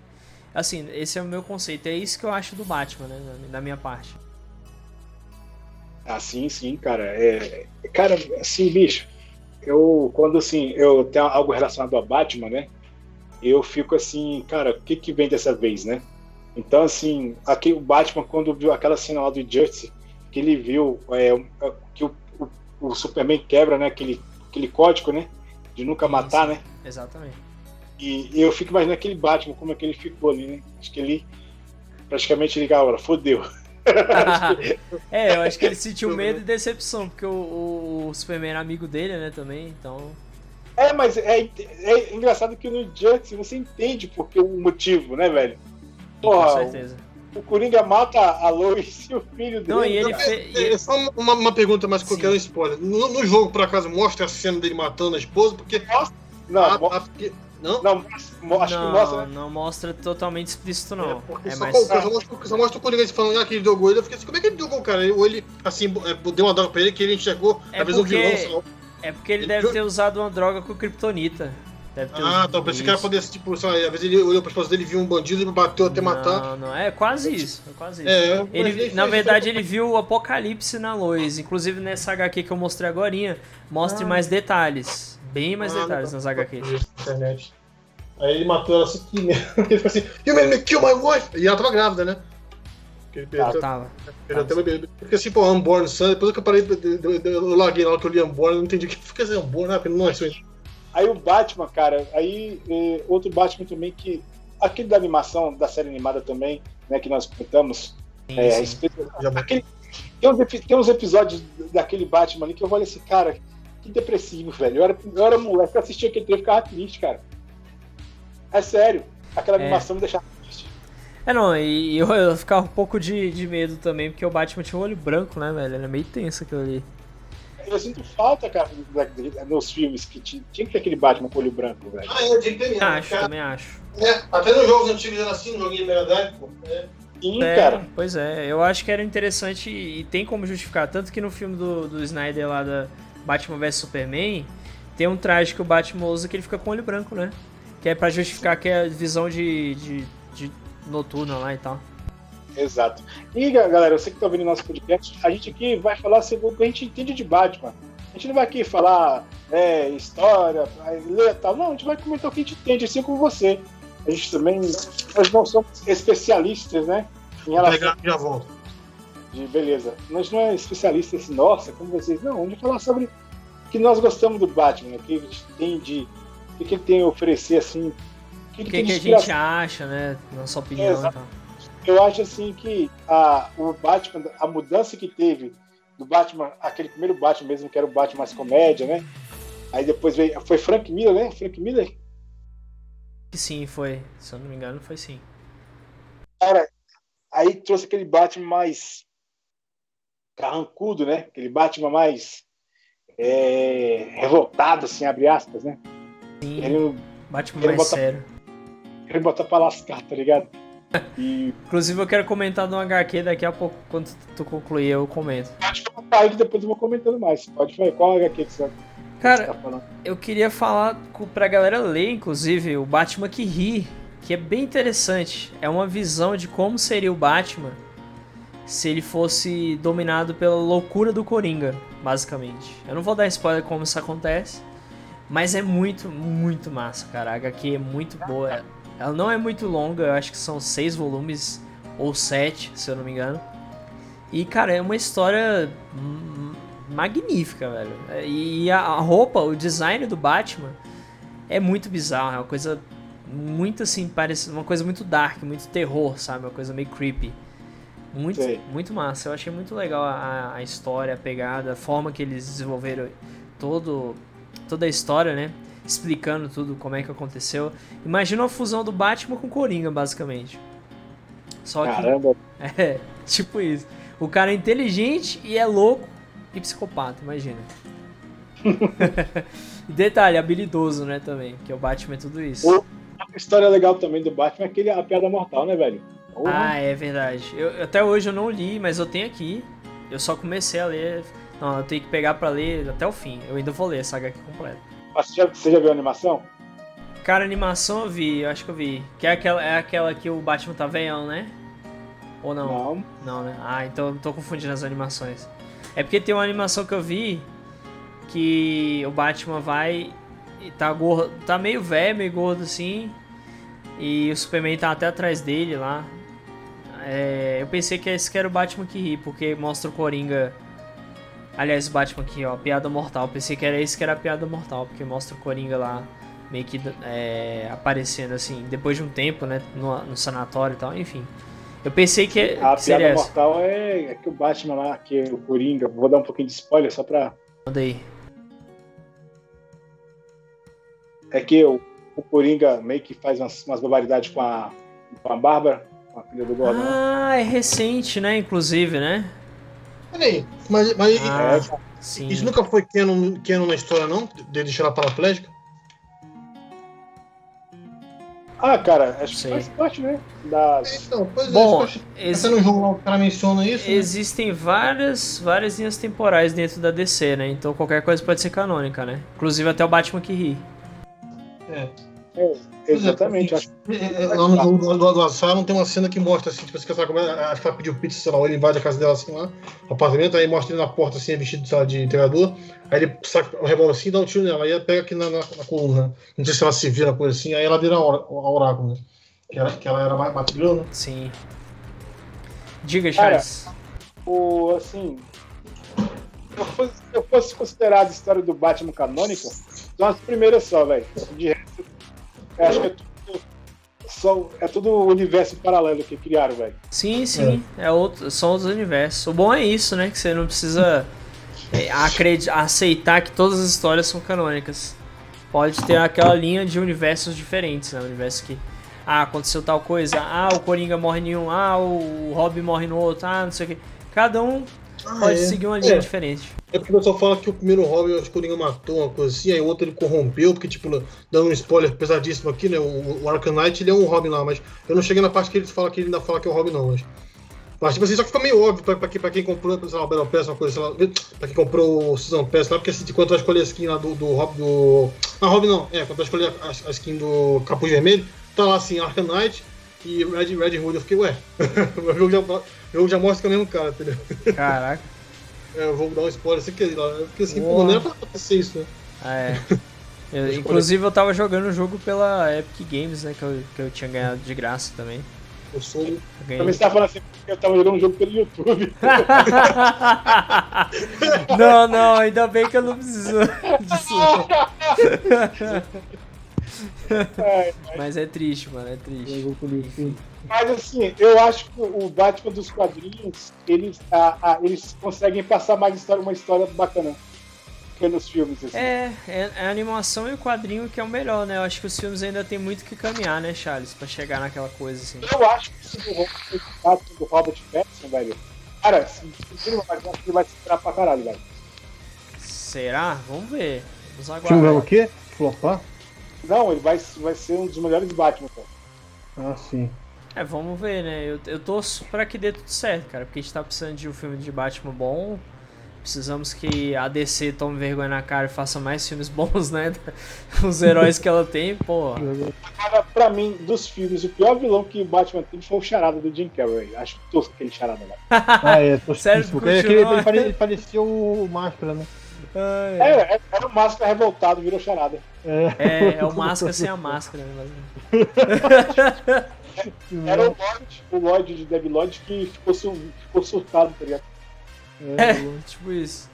Assim, esse é o meu conceito. É isso que eu acho do Batman, né? Da minha parte. Ah, sim, sim, cara. É, cara, assim, bicho, eu, quando assim, eu tenho algo relacionado a Batman, né? Eu fico assim, cara, o que que vem dessa vez, né? Então, assim, aqui o Batman, quando viu aquela cena lá do Justice, que ele viu é, é, que o, o, o, Superman quebra né, aquele, aquele código, né? De nunca matar, né? Exatamente. E, e, eu fico imaginando aquele Batman, como é que ele ficou ali, né? Acho que ele praticamente liga agora, fodeu. é, eu acho que ele sentiu medo e decepção, porque o, o, Superman era amigo dele, né, também, então. É, mas é, é engraçado que no Justice você entende porque o motivo, né, velho? Porra, com certeza o Coringa mata a Lois e o filho dele. Não, e ele fez. É, é, só uma, uma pergunta, mas qualquer um spoiler. No, no, jogo, por acaso, mostra a cena dele matando a esposa? Porque. Nossa, não, a, a, porque... Não? Não, acho não, que mostra, né? Não mostra totalmente explícito, não. É, porque é só, mais... só, mostra, só mostra o Coringa falando ah, que ele jogou ele. Eu fiquei assim, como é que ele jogou, cara? Ou ele, assim, é, deu uma droga pra ele que ele enxergou, é às porque... vezes, um vilão só. É porque ele, ele deve ter usado uma droga com Kryptonita. Deve ter ah, tá. Pensei que era poder, tipo, sei lá, às vezes ele olhou pra esposa dele, viu um bandido e bateu até não, matar. Não, não, é quase isso. É quase isso. É, ele, na verdade, ele viu o apocalipse na Lois. Inclusive nessa HQ que eu mostrei agora, mostre ah. mais detalhes. Bem mais Ah, detalhes nas HQs. internet. Aí ele matou ela assim. Ele ficou assim, You made me kill my wife! E ela tava grávida, né? Ela tava. Porque assim, pô, Unborn Son, depois que eu parei, eu, larguei na hora que eu li Unborn, eu não entendi o que fica assim, Unborn, ah, porque não é isso aí. Aí o Batman, cara, aí eh, outro Batman também que. Aquele da animação, da série animada também, né, que nós comentamos. Sim, é, sim. respeito- aquele- tem, uns, tem uns episódios daquele Batman ali que eu olho assim, cara, que depressivo, velho. Eu era, eu era moleque, eu assistia aquele trecho e ficava triste, cara. É sério. Aquela É. animação me deixava triste. É, não, e eu, eu ficava um pouco de, de medo também, porque o Batman tinha o olho branco, né, velho? Ele é meio tenso aquilo ali. Eu sinto falta, cara, nos filmes que tinha, tinha que ter aquele Batman com olho branco, velho. Ah, é, tinha que ter mesmo. Acho, cara. também acho. É, até nos jogos antigos era assim, no joguinho Mega Drive, pô. É. Sim, É, cara. Pois é, eu acho que era interessante e e tem como justificar. Tanto que no filme do, do Snyder lá da Batman vs Superman, tem um traje que o Batman usa que ele fica com olho branco, né? Que é pra justificar que é visão de, de, de noturna lá e tal. Exato. E ga- galera, você que tá ouvindo nosso podcast, a gente aqui vai falar sobre o que a gente entende de Batman. A gente não vai aqui falar é, história, ler e tal. Não, a gente vai comentar o que a gente entende, assim como você. A gente também. Nós não somos especialistas, né? Em relação Pegar e já volto. De beleza. Nós não é especialista assim, nossa, como vocês. Não, vai falar sobre o que nós gostamos do Batman, o que gente tem de. O que ele tem a oferecer, assim. O que ele O que, que a gente acha, né? Nossa opinião e Exato. tal. Eu acho assim que a, o Batman, a mudança que teve do Batman, aquele primeiro Batman mesmo, que era o Batman mais comédia, né? Aí depois veio. Foi Frank Miller, né? Frank Miller? Que sim, foi. Se eu não me engano, foi sim. Cara, aí trouxe aquele Batman mais carrancudo, né? Aquele Batman mais é, revoltado, assim, abre aspas, né? Sim, Querendo, Batman ele mais bota- sério. querendo botar pra lascar, tá ligado? E Inclusive eu quero comentar no HQ daqui a pouco, quando tu concluir eu comento. acho que eu vou parar que depois eu vou comentando mais. Pode falar, qual HQ que você Cara, tá falando? eu queria falar pra galera ler, inclusive, o Batman que ri, que é bem interessante. É uma visão de como seria o Batman se ele fosse dominado pela loucura do Coringa, basicamente. Eu não vou dar spoiler como isso acontece, mas é muito, muito massa, cara. A HQ é muito boa. Ela não é muito longa, eu acho que são seis volumes ou sete, se eu não me engano. E, cara, é uma história magnífica, velho. E a roupa, o design do Batman é muito bizarro, é uma coisa muito assim, parece uma coisa muito dark, muito terror, sabe? Uma coisa meio creepy. Muito, muito massa. Eu achei muito legal a, a história, a pegada, a forma que eles desenvolveram todo, toda a história, né? Explicando tudo, como é que aconteceu. Imagina uma fusão do Batman com Coringa, basicamente. Só que. Caramba, É, tipo isso. O cara é inteligente e é louco e psicopata, imagina. detalhe, habilidoso, né, também, que o Batman é tudo isso. A história legal também do Batman é aquele, a piada mortal, né, velho? Ah, é verdade. Eu, até hoje eu não li, mas eu tenho aqui. Eu só comecei a ler. Não, eu tenho que pegar pra ler até o fim. Eu ainda vou ler essa HQ completa. Mas Você já, você já viu a animação? Cara, animação eu vi, eu acho que eu vi. Que é aquela, é aquela que o Batman tá veião, né? Ou não? Não. Não, né? Ah, então eu tô confundindo as animações. É porque tem uma animação que eu vi que o Batman vai e tá gordo, tá meio velho, meio gordo assim, e o Superman tá até atrás dele lá. É, eu pensei que esse que era o Batman que ri, porque mostra o Coringa. Aliás, o Batman aqui, ó, piada mortal. Eu pensei que era esse que era a piada mortal, porque mostra o Coringa lá meio que é, aparecendo assim, depois de um tempo, né, no, no sanatório e tal, enfim. Eu pensei que, A que piada essa. mortal é, é que o Batman lá, que é o Coringa, vou dar um pouquinho de spoiler só pra. Manda aí. É que o, o Coringa meio que faz umas, umas barbaridades com a, com a Bárbara, a filha do Gordon. Ah, é recente, né? Inclusive, né? Peraí, mas, mas Ah, É, sim. isso nunca foi canon, canon na história, não? De deixar ela paraplégica? Ah, cara, acho que Sei. faz parte, né? Das. Então, pois Bom, é, isso que eu ex- no jogo lá o cara menciona isso. né? existem várias, várias linhas temporais dentro da DC, né? Então qualquer coisa pode ser canônica, né? Inclusive até o Batman que ri. É. É, exatamente. acho- É, é, Lá no do, do, do Asylum tem uma cena que mostra assim, tipo, assim, que ela, come- acho que ela pediu pizza, sei lá, ou ele invade a casa dela assim lá, o apartamento, aí mostra ele na porta assim, vestido sei lá, de entregador, aí ele saca o revólver assim e dá um tiro nela, aí ela pega aqui na, na, na coluna? Não sei se ela se vira coisa assim, aí ela vira a oráculo, né? Que ela, que ela era ma- matilhão, né? Sim. Diga, Cara, Charles. O, assim, se eu fosse, se eu fosse considerar a história do Batman canônica, são as primeiras só, velho. De resto, eu acho que é tudo, só, é tudo universo paralelo que criaram, velho. Sim, sim. É. outro, são outros universos. O bom é isso, né? Que você não precisa é, aceitar que todas as histórias são canônicas. Pode ter aquela linha de universos diferentes, né? Universo que. Ah, aconteceu tal coisa. Ah, o Coringa morre em um. Ah, o Robin morre no outro. Ah, não sei o que. Cada um pode é. seguir uma linha É. diferente. É porque o pessoal fala que o primeiro Robin, o Coringa matou uma coisa assim, aí o outro ele corrompeu, porque, tipo, dando um spoiler pesadíssimo aqui, né? O, o Arkham Knight ele é um Robin lá, mas eu não cheguei na parte que ele fala que ele ainda fala que é o Robin, não, mas. Mas, tipo assim, só que fica meio óbvio pra, pra, quem, pra quem comprou, sei lá, o Battle Pass, uma coisa, sei lá, pra quem comprou o Season Pass lá, porque assim, quando tu vai escolher a skin lá do, do Robin, do. Ah, Robin não, é, quando tu vai escolher a, a skin do Capuz Vermelho, tá lá assim, Arkham Knight e Red, Red Hood. Eu fiquei, ué, o jogo já, jogo já mostra que é o mesmo cara, entendeu? Caraca. É, eu vou dar um spoiler sem querer lá. Porque assim, Uau. pô, não era pra acontecer isso, né? É. Eu- inclusive eu tava jogando o jogo pela Epic Games, né? Que eu, que eu tinha ganhado de graça também. Eu sou. Eu ganhei. Também você tá falando assim, porque eu tava jogando um jogo pelo YouTube. não, não, ainda bem que eu não preciso disso. É, Mas é triste, mano, é triste. Enfim. Mas assim, eu acho que o Batman dos quadrinhos, eles, a- a- eles conseguem passar mais história, uma história bacana que nos filmes. Assim. É, é é a animação e o quadrinho que é o melhor, né? Eu acho que os filmes ainda tem muito que caminhar, né, Charles? Pra chegar naquela coisa assim. Eu acho que esse do, Ro- esse Batman do Robert Pattinson, velho, cara, se se ele vai, eu acho que ele vai se esperar pra caralho, velho. Será? Vamos ver. Vamos O filme o aguardar. quê? Flopar? Não, ele vai, vai ser um dos melhores Batman, cara. Ah, sim. É, vamos ver, né? Eu, eu torço pra que dê tudo certo, cara. Porque a gente tá precisando de um filme de Batman bom. Precisamos que a DC tome vergonha na cara e faça mais filmes bons, né? Os heróis que ela tem, pô. Cara, pra mim, dos filmes, o pior vilão que o Batman teve foi o Charada do Jim Carrey. Acho tosco aquele Charada lá. Ah, é, tô Sério, Porque ele, continua. ele, pare- ele parecia o Máscara, né? Ai, É, é, era o Máscara revoltado, virou Charada. É, É, é o máscara sem a máscara, né? Era o Lloyd, o Lloyd de Debi Lloyd que ficou, su- ficou surtado, tá ligado? É, tipo isso.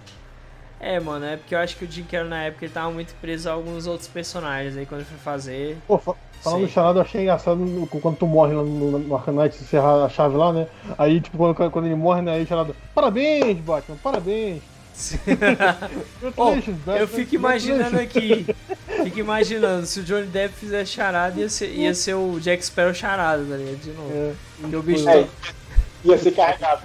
É, mano, é porque eu acho que o Jim Carrey na época ele tava muito preso a alguns outros personagens. Aí quando ele foi fazer. Pô, fa- falando do charada, eu achei engraçado quando tu morre lá no, no Arcanite, encerrar a chave lá, né? Aí, tipo, quando, quando ele morre, né? Aí o charada, parabéns, Batman, parabéns. Batman, eu fico imaginando congratulations." aqui. Fico imaginando, se o Johnny Depp fizer charada, ia ser, ia ser o Jack Sparrow charada, tá ligado? De novo. É, Porque o bicho. É, ia ser carregado.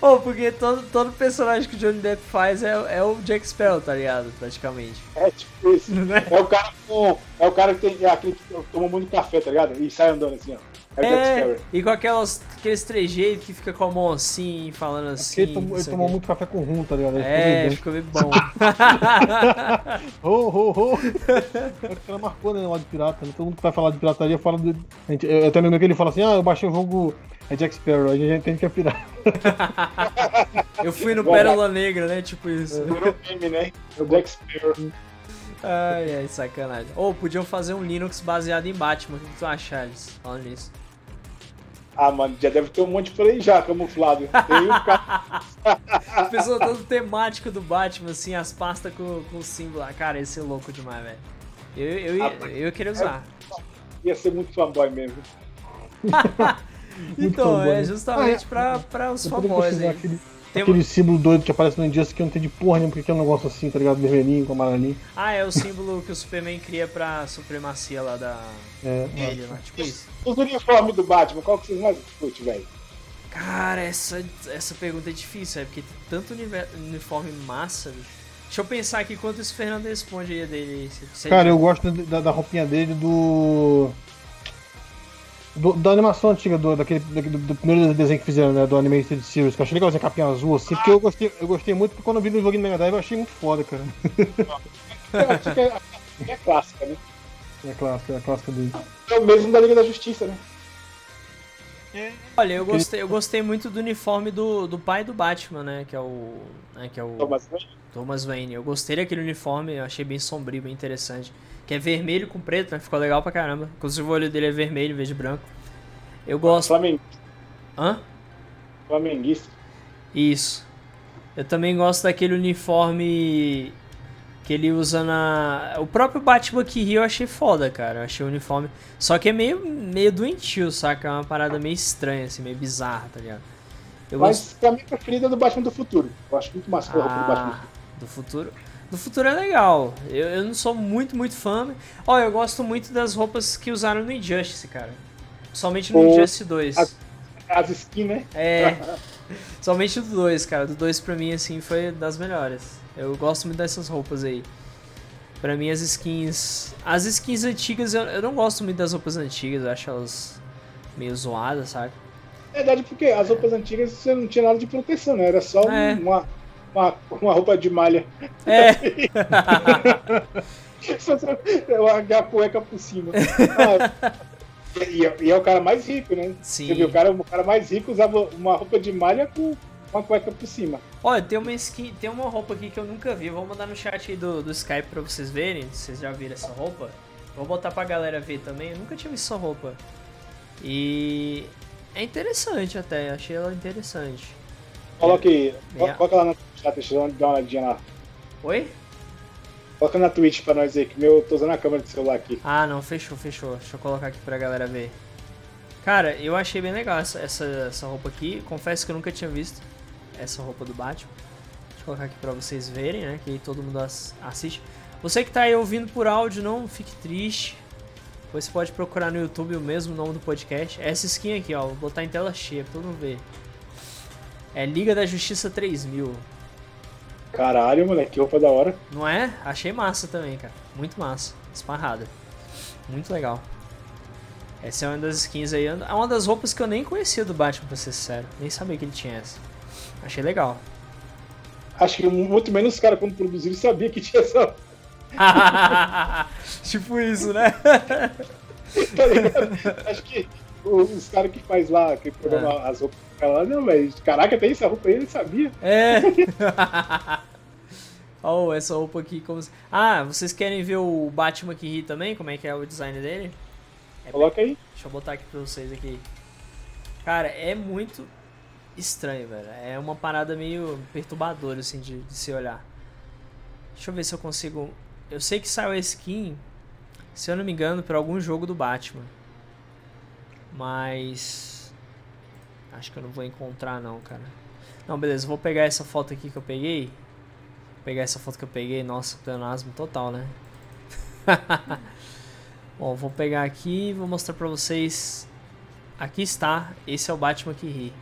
Oh, porque todo, todo personagem que o Johnny Depp faz é, é o Jack Sparrow, tá ligado? Praticamente. É tipo isso. Né? É o cara com. É o cara que tem. É aquele que toma muito café, tá ligado? E sai andando assim, ó. É É, Sparrow. e com aquelas, aqueles trejeitos que fica com a mão assim, falando assim. Ele tomou, ele tomou muito café com rum, tá ligado? Ele É, ficou bem bom. Ho, ho, ho. O cara marcou, né, lá de pirata. Né? Todo mundo que vai falar de pirataria fala a gente- Eu até lembro que ele fala assim: ah, eu baixei o jogo. É Jack Sparrow, a gente entende que é pirata. Eu fui no Pérola Negra, né? Tipo isso. Virou meme, né? É o Jack Sparrow. Ai, ai, sacanagem. Ou podiam fazer um Linux baseado em Batman. O que tu acha, Charles? Falando nisso. Ah, mano, já deve ter um monte por aí já camuflado. Tem um cara. A pessoa todo temático do Batman, assim, as pastas com, com o símbolo lá. Cara, ia ser louco demais, velho. Eu, eu, ia- eu ia querer usar. Ia ser muito fanboy mesmo. Então, fanboy, é justamente Ah, é. pra, pra os Eu famosos aí. aquele, Tem aquele símbolo doido que aparece no Injustice que eu não entendi porra nenhuma, porque é um negócio assim, tá ligado? Vermelhinho com amarelinho. Ah, é o símbolo que o Superman cria pra supremacia lá da. É, dele lá, tipo isso. Os uniformes do Batman, qual que vocês mais curtem, velho? Cara, essa, essa pergunta é difícil, é porque tem tanto uniforme massa, bicho. Deixa eu pensar aqui quanto esse Fernando responde aí dele. Se- se Cara, eu gosto da, da roupinha dele do. Do- da animação antiga, do, daquele, daquele- do, do primeiro desenho que fizeram, né? Do Animated Series, que eu achei legal essa capinha azul, assim, porque eu gostei, eu gostei muito, porque quando eu vi no jogo de Mega Drive eu achei muito foda, cara. Eu acho que a é clássica, né? É clássica, é a clássica dele. É o mesmo da Liga da Justiça, né? Olha, eu gostei, eu gostei muito do uniforme do, do pai do Batman, né? Que é o. Né, que é o Thomas Wayne. Thomas Wayne. Eu gostei daquele uniforme, eu achei bem sombrio, bem interessante. Que é vermelho com preto, né? Ficou legal pra caramba. Inclusive o olho dele é vermelho em vez de branco. Eu gosto. Flamengo, Hã? flamenguista. Isso. Eu também gosto daquele uniforme que ele usa na. O próprio Batman que rio eu achei foda, cara. Eu achei o uniforme. Só que é meio, meio doentio, saca? É uma parada meio estranha, assim, meio bizarra, tá ligado? Eu Mas pra mim, a preferida é do Batman do Futuro. Eu acho muito massa a roupa do Batman. Ah, do futuro. Do futuro é legal. Eu, eu não sou muito, muito fã. Ó, eu gosto muito das roupas que usaram no Injustice, cara. Somente no O- Injustice 2. as- As skins, né? É. Somente do 2, cara. Do 2 pra mim, assim, foi das melhores. Eu gosto muito dessas roupas aí. Pra mim, as skins. As skins antigas, eu, eu não gosto muito das roupas antigas. Eu acho elas meio zoadas, sabe? É verdade, porque as roupas antigas você não tinha nada de proteção, né? Era só É. uma, uma, uma roupa de malha. É. Só- a cueca por cima. Ah, e, e é o cara mais rico, né? Sim. Você viu, o cara, o cara mais rico usava uma roupa de malha com uma cueca por cima. Olha, tem uma skin, tem uma roupa aqui que eu nunca vi. Eu Vou mandar no chat aí do, do Skype pra vocês verem. Vocês já viram essa roupa? Vou botar pra galera ver também. Eu nunca tinha visto essa roupa. E é interessante até, achei ela interessante. Coloca aí, É. coloca lá no chat, deixa eu dar uma olhadinha lá. Oi? Coloca na Twitch pra nós aí, que meu, eu tô usando a câmera do celular aqui. Ah, não, fechou, fechou. Deixa eu colocar aqui pra galera ver. Cara, eu achei bem legal essa, essa, essa roupa aqui. Confesso que eu nunca tinha visto essa roupa do Batman. Deixa eu colocar aqui pra vocês verem, né? Que aí todo mundo ass- assiste. Você que tá aí ouvindo por áudio, não fique triste. Você pode procurar no YouTube o mesmo nome do podcast. Essa skin aqui, ó. Vou botar em tela cheia pra todo mundo ver. É Liga da Justiça 3000. Caralho, moleque, que roupa da hora. Não é? Achei massa também, cara. Muito massa. Esparrada. Muito legal. Essa é uma das skins aí. É uma das roupas que eu nem conhecia do Batman, pra ser sincero. Nem sabia que ele tinha essa. Achei legal. Acho que muito menos os caras, quando produziram, sabiam que tinha essa. tipo isso, né? Tá ligado? Acho que os caras que faz lá, que programa É. as roupas, lá, não, mas caraca, tem essa roupa aí, ele sabia. É. oh, essa roupa aqui como. Ah, vocês querem ver o Batman que ri também? Como é que é o design dele? É Coloca aí. Deixa eu botar aqui pra vocês aqui. Cara, é muito estranho, velho. É uma parada meio perturbadora, assim, de, de se olhar. Deixa eu ver se eu consigo... Eu sei que saiu a skin, se eu não me engano, pra algum jogo do Batman. Mas... Acho que eu não vou encontrar, não, cara. Não, beleza. Vou pegar essa foto aqui que eu peguei. Vou pegar essa foto que eu peguei. Nossa, pleonasmo total, né? Bom, vou pegar aqui e vou mostrar pra vocês. Aqui está, esse é o Batman que ri.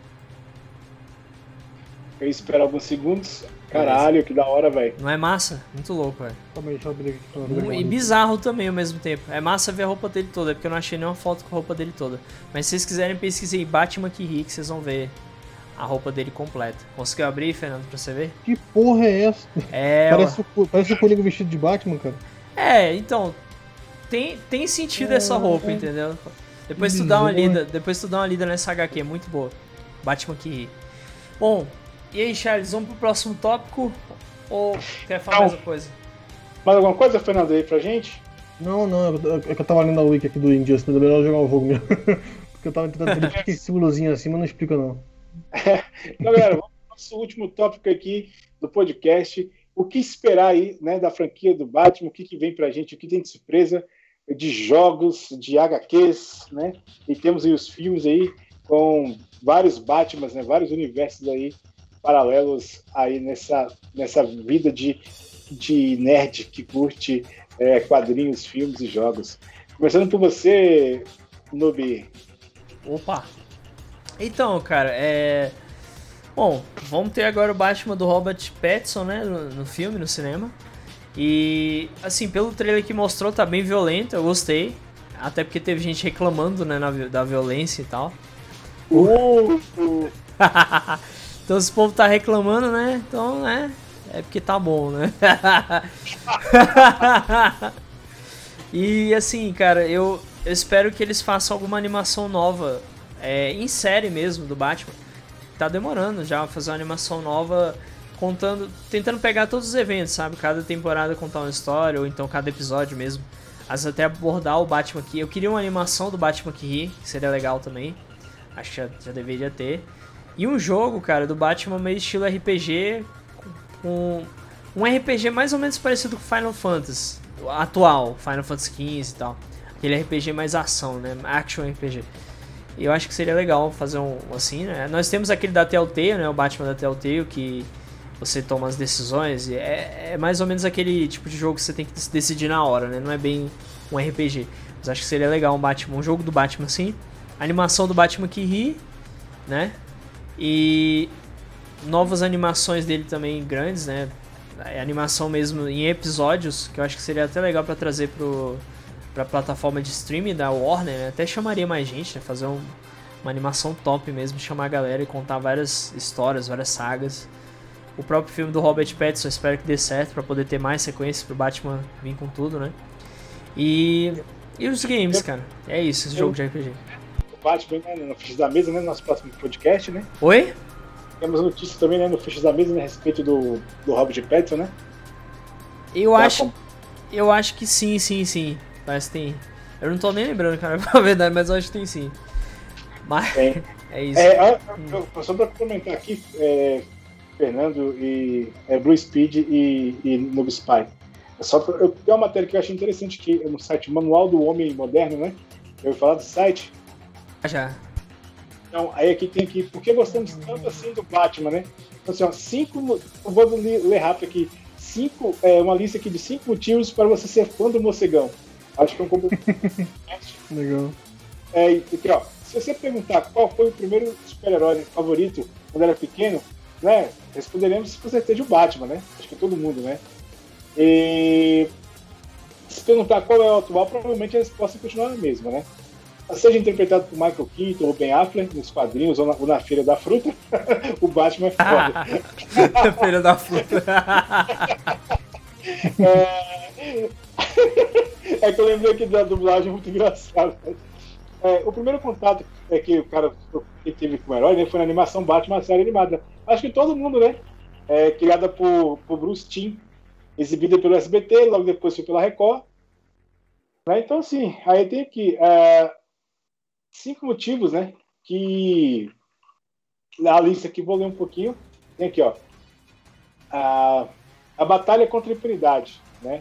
Eu espero alguns segundos. Caralho, que da hora, velho. Não é massa? Muito louco, velho. Ver E bizarro também ao mesmo tempo. É massa ver a roupa dele toda, é porque eu não achei nenhuma foto com a roupa dele toda. Mas se vocês quiserem, pesquisei Batman que ri, que vocês vão ver a roupa dele completa. Conseguiu abrir, Fernando, pra você ver? Que porra é essa? É, Parece, o, parece o Coringa vestido de Batman, cara. É, então. Tem, tem sentido essa roupa, entendeu? Depois tu dá uma Bizarro. lida, depois tu dá uma lida nessa HQ, é muito boa. Batman que ri. Bom, e aí, Charles, vamos pro próximo tópico? Ou quer falar Não. mais uma coisa? Mais alguma coisa, Fernando, aí pra gente? Não, não, é que eu tava lendo a wiki aqui do Injustice, mas é melhor jogar o jogo mesmo. Porque eu tava tentando por que esse símbolozinho assim, mas não explica não. Então, galera, vamos pro nosso último tópico aqui do podcast. O que esperar aí, né, da franquia do Batman? O que, que vem pra gente? O que tem de surpresa de jogos, de HQs, né? E temos aí os filmes aí com vários Batmans, né? Vários universos aí paralelos aí nessa, nessa vida de, de nerd que curte é, quadrinhos, filmes e jogos. Começando por você, Noob. Opa! Então, cara, é. Bom, vamos ter agora o Batman do Robert Pattinson, né? No, no filme, no cinema. E, assim, pelo trailer que mostrou, tá bem violento, eu gostei. Até porque teve gente reclamando, né, na da violência e tal. Uh, então, se o povo tá reclamando, né? Então, né? É porque tá bom, né? E assim, cara, eu, eu espero que eles façam alguma animação nova, é, em série mesmo, do Batman. Tá demorando já fazer uma animação nova, contando, tentando pegar todos os eventos, sabe? Cada temporada contar uma história, ou então cada episódio mesmo. Às até abordar o Batman aqui. Eu queria uma animação do Batman que ri, que seria legal também. Acho que já, já deveria ter. E um jogo, cara, do Batman meio estilo RPG, com um RPG mais ou menos parecido com Final Fantasy, atual, Final Fantasy XV e tal. Aquele RPG mais ação, né? Action RPG. E eu acho que seria legal fazer um assim, né? Nós temos aquele da Telltale, né? O Batman da Telltale, que você toma as decisões. É, é mais ou menos aquele tipo de jogo que você tem que decidir na hora, né? Não é bem um RPG. Mas acho que seria legal um Batman, um jogo do Batman assim. A animação do Batman que ri, né? E novas animações dele também grandes, né? É animação mesmo em episódios, que eu acho que seria até legal para trazer pro pra plataforma de streaming da Warner, né? Até chamaria mais gente, né? Fazer um, uma animação top mesmo, chamar a galera e contar várias histórias, várias sagas. O próprio filme do Robert Pattinson, espero que dê certo para poder ter mais sequências pro Batman vir com tudo, né? E e os games, cara. É isso, esse jogo de RPG. Batman né, no Fichas da Mesa, né? No nosso próximo podcast, né? Oi? Temos notícias também né, no Fichas da Mesa né, a respeito do, do Robert Pattinson, né? Eu Tá acho. com- Eu acho que sim, sim, sim. Parece que tem. Eu não tô nem lembrando, cara, pra verdade, mas eu acho que tem sim. Mas Tem. é isso. É, eu- só para comentar aqui, é, Fernando e é, Blue Speed e, e Noob Spy. É só pra, eu tenho uma matéria que eu achei interessante aqui no site Manual do Homem Moderno, né? Eu vou falar do site. Já. Então, aí aqui tem aqui, por que gostamos tanto assim do Batman, né? Então, assim, ó, cinco, eu vou ler, ler rápido aqui, cinco, é, uma lista aqui de cinco motivos para você ser fã do Morcegão. Acho que é um. Legal. É, aqui, ó, se você perguntar qual foi o primeiro super-herói favorito quando era pequeno, né? Responderemos com certeza o Batman, né? Acho que todo mundo, né? E se perguntar qual é o atual, provavelmente a resposta continua a mesma, né? Seja interpretado por Michael Keaton ou Ben Affleck nos quadrinhos ou na, ou na Feira da Fruta, o Batman é foda. Feira da fruta. É que eu lembrei aqui da dublagem muito engraçada. É, o primeiro contato é que o cara que teve com o herói né, foi na animação Batman, a série animada. Acho que todo mundo, né? É, criada por, por Bruce Timm, exibida pelo SBT, logo depois foi pela Record. Né, então, assim, aí tem aqui é, cinco motivos, né? Que a lista aqui, vou ler um pouquinho. Tem aqui, ó. A, a batalha contra a impunidade, né?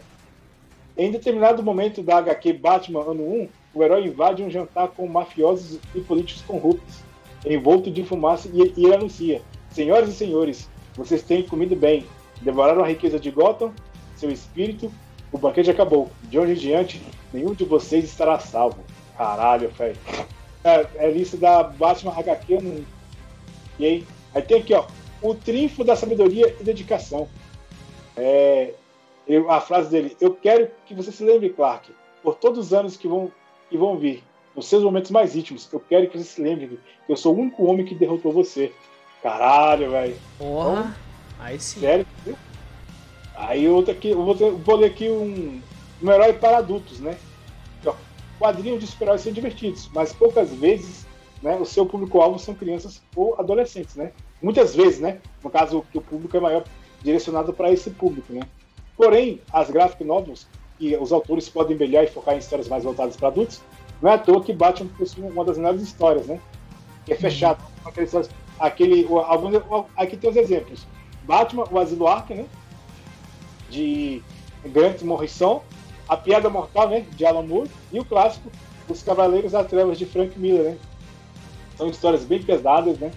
Em determinado momento da HQ Batman Ano 1, o herói invade um jantar com mafiosos e políticos corruptos, envolto de fumaça, e, e anuncia: Senhoras e senhores, vocês têm comido bem, devoraram a riqueza de Gotham, seu espírito, o banquete acabou. De hoje em diante, nenhum de vocês estará salvo. Caralho, velho. É, é lista da Batman HQ 1. E aí, aí tem aqui, ó, o triunfo da sabedoria e dedicação. É, eu- a frase dele: Eu quero que você se lembre, Clark, por todos os anos que vão, que vão vir, nos seus momentos mais íntimos, eu quero que você se lembre que eu sou o único homem que derrotou você. Caralho, velho. Porra. Aí sim. Sério? Aí outra aqui, eu vou, ter- vou ler aqui um, um herói para adultos, né? Quadrinhos de super-heróis são divertidos, mas poucas vezes né, o seu público-alvo são crianças ou adolescentes, né? Muitas vezes, né? No caso, que o público é maior direcionado para esse público, né? Porém, as graphic novels, que os autores podem brilhar e focar em histórias mais voltadas para adultos, não é à toa que Batman possui uma das melhores histórias, né? Que é fechado. Aquele, aquele, o- alguns, aqui tem os exemplos. Batman, o Asilo Arkham, né? De Grant Morrison, A Piada Mortal, né? De Alan Moore, e o clássico Os Cavaleiros das Trevas, de Frank Miller, né? São histórias bem pesadas, né?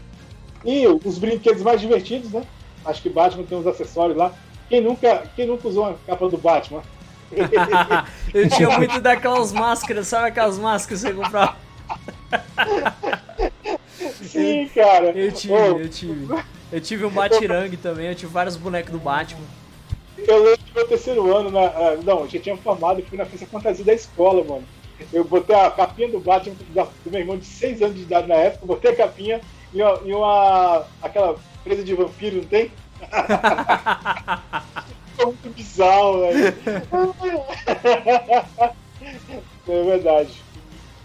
E os brinquedos mais divertidos, né? Acho que Batman tem uns acessórios lá. Quem nunca, quem nunca usou uma capa do Batman? eu tinha muito daquelas máscaras, sabe aquelas máscaras que você comprava? Sim, cara. Eu tive, eu tive. Eu tive um Batirangue também, eu tive vários bonecos do Batman. Eu lembro do meu terceiro ano, na, ah, não, eu já tinha formado e fui na festa fantasia da escola, mano. Eu botei a capinha do Batman do meu irmão de 6 anos de idade na época, botei a capinha e uma, e uma aquela presa de vampiro, não tem? Ficou muito bizarro, velho. É verdade.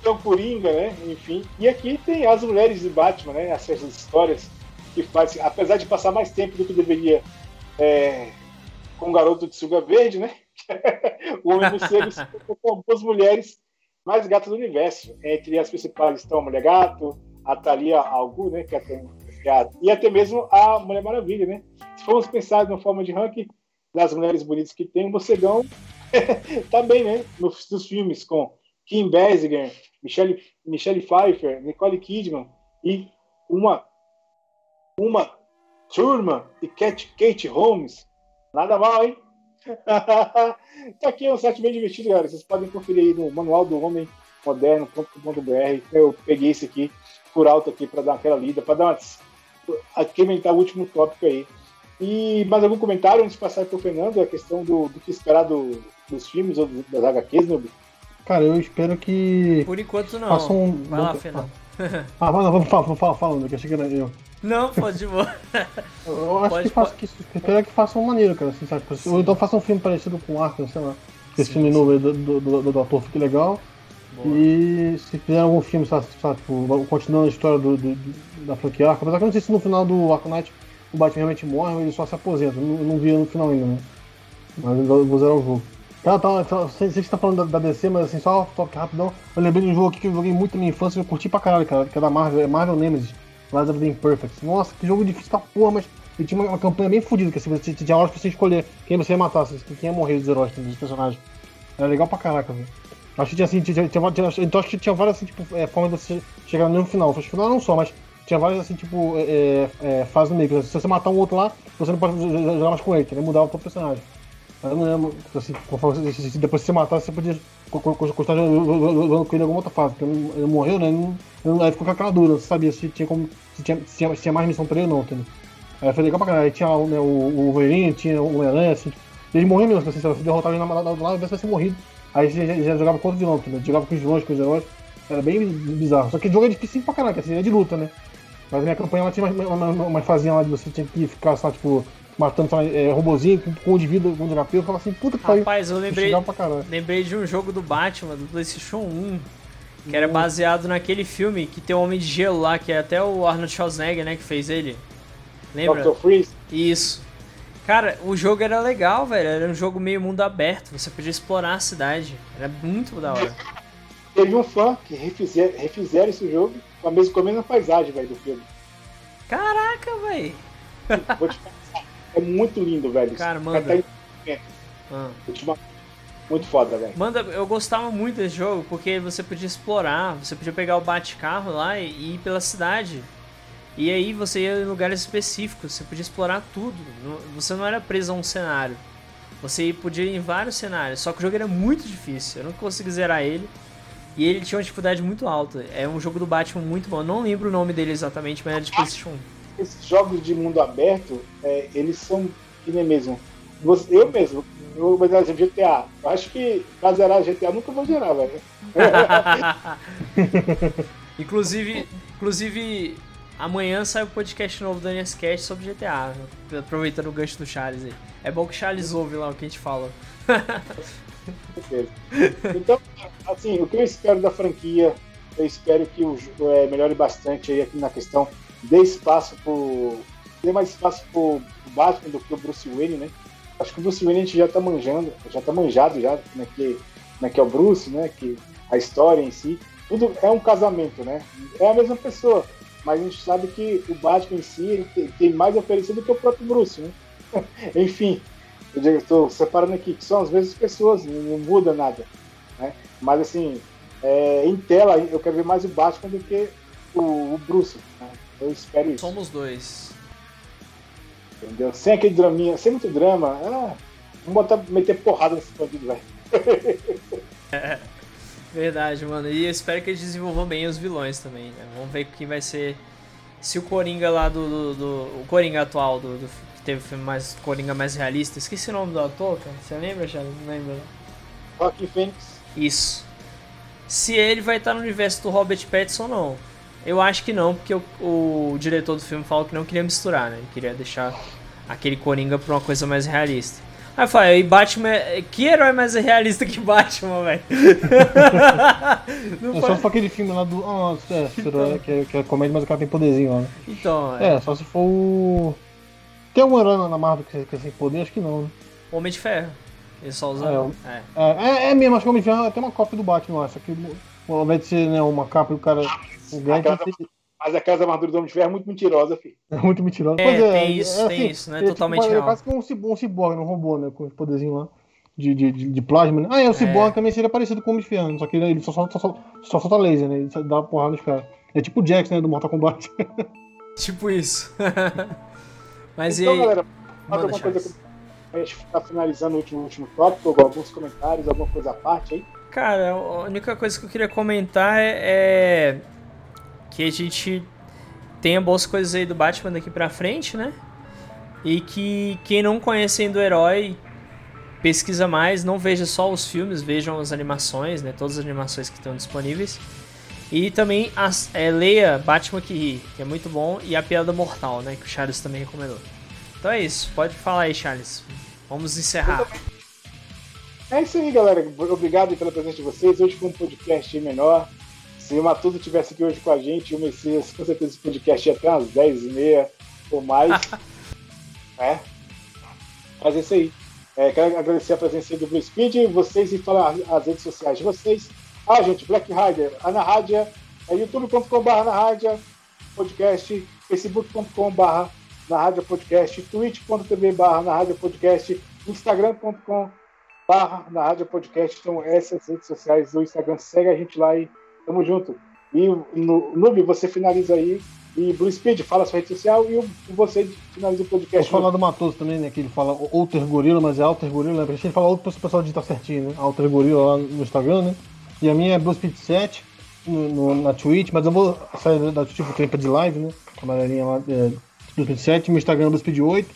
Então, Coringa, né? Enfim. E aqui tem as mulheres de Batman, né? Essas histórias que faz, apesar de passar mais tempo do que deveria é, com o garoto de Suga Verde, né? o Homem Morcego com as mulheres mais gatas do universo. Entre as principais estão a Mulher Gato, a Thalia Algu, né? Que é a, e até mesmo a Mulher Maravilha, né? Se formos pensar uma forma de ranking das mulheres bonitas que tem, o Morcegão tá bem, né? Nos, nos filmes com Kim Basinger, Michelle, Michelle Pfeiffer, Nicole Kidman e uma uma turma e Kate, Kate Holmes. Nada mal, hein? tá aqui é um site bem divertido, galera. Vocês podem conferir aí no manual do homem moderno.com.br. Eu peguei esse aqui por alto aqui para dar aquela lida, para dar uma aquementar o último tópico aí. E mais algum comentário antes de passar para o Fernando a questão do, do que esperar do, dos filmes ou das HQs, Noob? Cara, eu espero que. Por enquanto não. Façam... Vai lá, Fernando. Ah, lá, vamos falar, fala, falando, que achei que era eu. Não, pode de boa. Eu acho Pode, que, faça, que espero que façam maneiro, cara, assim, sabe? Ou então façam um filme parecido com Arkham, sei lá. Esse Sim, filme sim. novo aí do, do, do, do ator fique legal. Boa. E se fizer algum filme, sabe, sabe, tipo, continuando a história do, do- da franquia Arkham, apesar que eu não sei se no final do Arkham Knight o Batman realmente morre ou ele só se aposenta. Eu não, eu não vi no final ainda, né? Mas eu vou- zerar o jogo. Cara, tá, tá, sei, sei que você tá falando da, da DC, mas assim, só toque rapidão. Eu lembrei de um jogo aqui que eu joguei muito na minha infância e eu curti pra caralho, cara, que é da Marvel, é Marvel Nemesis, Lies of the Imperfects. Nossa, que jogo difícil da porra, mas ele tinha uma, uma campanha bem fodida, que você tinha horas pra você escolher quem você ia matar, quem ia morrer dos heróis, dos personagens. Era legal pra caraca, velho. Acho que tinha assim, tinha, tinha, tinha- então acho que tinha várias assim, tipo, é, formas de você chegar no final. Acho que final não só, mas tinha várias assim, tipo, é, é, fases no meio. Se você matar um outro lá, você não pode jogar mais com ele, entendeu? Mudar o próprio personagem. Eu não lembro, assim, conforme depois que você matar, você podia continuar com ele em alguma outra fase, porque ele, ele morreu, né? Ele, ele aí ficou com aquela dúvida, você sabia se tinha, como, se tinha, se tinha, se tinha mais missão pra ele ou não, entendeu? Aí foi legal pra caralho. Aí tinha né, o, o Wolverine, tinha o Homem-Aranha, assim. Eles morriam mesmo, assim, se você derrotar ele na do lado, você vai ser morrido. Aí você já, já jogava contra o vilão, entendeu? Jogava com os vilões, com os heróis. Era bem bizarro. Só que o jogo é difícil pra caralho, assim, é de luta, né? Mas a minha campanha ela tinha uma, uma, uma, uma fazinha lá de você tinha que ficar, só, tipo, matando é, robozinho com, com um de vida, com um de HP. Eu falava assim, puta que pariu. Rapaz, eu lembrei, lembrei de um jogo do Batman, do PlayStation 1, que Hum. era baseado naquele filme que tem o Homem de Gelo lá, que é até o Arnold Schwarzenegger, né, que fez ele. Lembra? Dr. Freeze. Isso. Cara, o jogo era legal, velho. Era um jogo meio mundo aberto. Você podia explorar a cidade. Era muito da hora. Teve um fã que refizer, refizeram esse jogo com a mesma, com a mesma paisagem, velho, do filme. Caraca, velho. Vou te falar, é muito lindo, velho. Cara, manda. em- Ah. Muito foda, velho. Manda, eu gostava muito desse jogo porque você podia explorar, você podia pegar o bate-carro lá e ir pela cidade. E aí você ia em lugares específicos, você podia explorar tudo. Você não era preso a um cenário. Você podia ir em vários cenários, só que o jogo era muito difícil. Eu não consegui zerar ele. E ele tinha uma dificuldade muito alta. É um jogo do Batman muito bom. Eu não lembro o nome dele exatamente, mas era de PlayStation 1. Esses jogos de mundo aberto, é, eles são que nem mesmo. Você- Eu mesmo, eu vou exemplo GTA. Eu acho que pra zerar GTA nunca vou zerar, velho. inclusive, inclusive, amanhã sai o podcast novo do NSCast sobre GTA. Aproveitando o gancho do Charles aí. É bom que o Charles ouve lá o que a gente fala. Então, assim, o que eu espero da franquia, eu espero que o é, melhore bastante aí aqui na questão dê espaço pro. mais espaço pro Batman do que o Bruce Wayne, né? Acho que o Bruce Wayne a gente já tá manjando, já tá manjado já, como é que, como é, que é o Bruce, né? Que a história em si, tudo é um casamento, né? É a mesma pessoa, mas a gente sabe que o Batman em si ele tem, tem mais a oferecer do que o próprio Bruce, né? Enfim, eu estou separando aqui, que são as mesmas pessoas, não muda nada. Né? Mas assim, é, em tela eu quero ver mais o Batman do que o, o Bruce. né? Eu espero isso. Somos dois. Entendeu? Sem aquele draminha, sem muito drama. Ah, vamos botar, meter porrada nesse bandido, velho. Verdade, mano. E eu espero que eles desenvolvam bem os vilões também, né? Vamos ver quem vai ser. Se o Coringa lá do. do, do- o Coringa atual, do, do- que teve o filme mais. Coringa mais realista. Esqueci o nome do ator, cara. Você lembra, Charles? Não lembra? não? Rock Fênix. Isso. Se ele vai estar no universo do Robert Pattinson ou não. Eu acho que não, porque o, o diretor do filme falou que não queria misturar, né? Ele queria deixar aquele Coringa pra uma coisa mais realista. Aí eu falei, e Batman. é- Que herói mais realista que Batman, velho? Não É só se for aquele filme lá do. Ah, é, herói, que, é, que é comédia, mas o cara tem poderzinho lá, né? Então, é. É, só se for o. Tem algum herói na- na Marvel que, que é sem poder? Acho que não, né? Homem de Ferro. Ele só usa. É, o- É. É, é, é mesmo, acho que o Homem de Ferro tem uma cópia do Batman lá, só que ao invés de ser né, uma capa e o cara. O gadget Aquela- Mas aquelas armaduras do Homem de Ferro é muito mentirosa, filho. é muito mentiroso. É, Mas tem isso, tem isso, não é ele totalmente tipo, real. É quase que um, cib- um ciborgue, um robô, né? Com os poderzinhos lá. De, de, de, plasma, né? Ah, é, o ciborgue também seria parecido com o Homem de Ferro, né? só que ele só solta, só, só solta laser, né? Ele só dá uma porrada nos caras. É tipo o Jax, né? Do Mortal Kombat. Tipo isso. Mas então, e aí? galera, Manda, alguma coisa Pra gente ficar finalizando o último, último tópico, alguns comentários, alguma coisa à parte aí? Cara, a única coisa que eu queria comentar é, é que a gente tenha boas coisas aí do Batman daqui pra frente, né? E que quem não conhece ainda o herói pesquisa mais, não veja só os filmes, vejam as animações, né? Todas as animações que estão disponíveis. E também as- é, leia Batman que ri, que é muito bom, e a Piada Mortal, né? Que o Charles também recomendou. Então é isso, pode falar aí, Charles. Vamos encerrar. É isso aí, galera. Obrigado pela presença de vocês. Hoje foi um podcast menor. Se o Matuto tivesse aqui hoje com a gente, o Messias, com certeza esse podcast ia até umas 10 e meia ou mais. é. Mas é isso aí. É, quero agradecer a presença do Blue Speed, vocês e falar as redes sociais de vocês. Ah, gente, Black Rider, Ana Rádia, é youtube.com.br Ana Rádia podcast, facebook.com.br na Rádio Podcast, twitch.tv barra na Rádio Podcast, instagram.com barra na Rádio Podcast. Então, essas redes sociais do Instagram, segue a gente lá e tamo junto. E no Noob, você finaliza aí. E Blue Speed, fala sua rede social e você finaliza o Vou podcast. falar do Matoso também, né? Que ele fala Outer Gorila, mas é Alter Gorila, né? A gente fala outro pessoal digitar certinho, né? Alter Gorila lá no Instagram, né? E a minha é BuzzFeed7 no, no- na Twitch, mas eu vou sair da tipo tempo de live, né? A amarelinha lá, é, BuzzFeed7, meu Instagram é BuzzFeed8.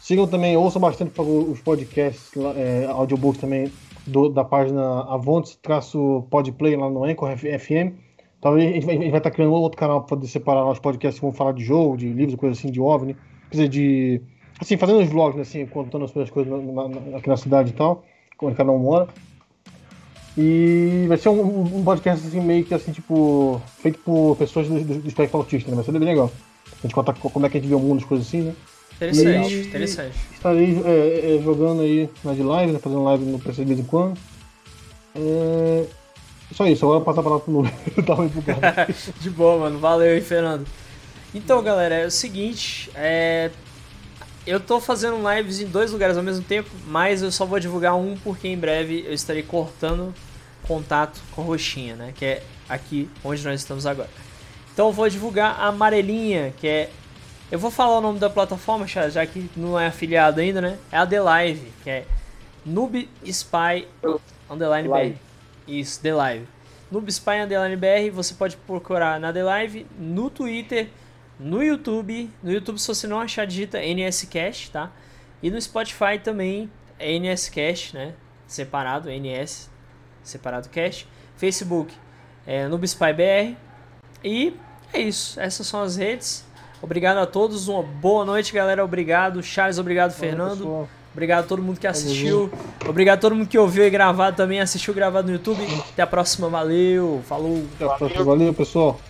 Sigam também, ouçam bastante os podcasts, é, audiobooks também do- da página Avontes-Podplay lá no Anchor FM. Talvez a gente vai estar criando outro canal para poder separar os podcasts que vão falar de jogo, de livros, coisa assim, de OVNI. Dizer, de. Assim, fazendo os vlogs, né, assim, contando as suas coisas na- na- aqui na cidade e tal, onde cada um mora. E vai ser um, um podcast assim, meio que assim, tipo, feito por pessoas do, do, do espectro autista, né? Vai ser bem legal. A gente conta co- como é que a gente vê o mundo, as coisas assim, né? Interessante, E- interessante. Estarei é, é, jogando aí na de live, né? Fazendo live no PC de vez em quando. É... Só isso, agora eu vou passar a palavra pro Nuno. Eu tava empolgado. De boa, mano. Valeu aí, Fernando. Então, galera, é o seguinte, é... eu tô fazendo lives em dois lugares ao mesmo tempo, mas eu só vou divulgar um porque em breve eu estarei cortando contato com Roxinha, né? Que é aqui onde nós estamos agora. Então eu vou divulgar a Amarelinha, que é. Eu vou falar o nome da plataforma, já que não é afiliado ainda, né? É a The Live, que é Noob Spy Underline Live. BR. Isso, The Live. Noob Spy Underline BR, você pode procurar na The Live, no Twitter, no YouTube. No YouTube, se você não achar, digita NSCast, tá? E no Spotify também é NSCast, né? Separado, NS, separado cast. Facebook é Noob Spy BR. E é isso, essas são as redes. Obrigado a todos, uma boa noite, galera. Obrigado, Charles, obrigado, Fernando. Obrigado a todo mundo que assistiu. Obrigado a todo mundo que ouviu e gravado também, assistiu gravado no YouTube. Até a próxima, valeu, falou. até a próxima. Valeu, pessoal.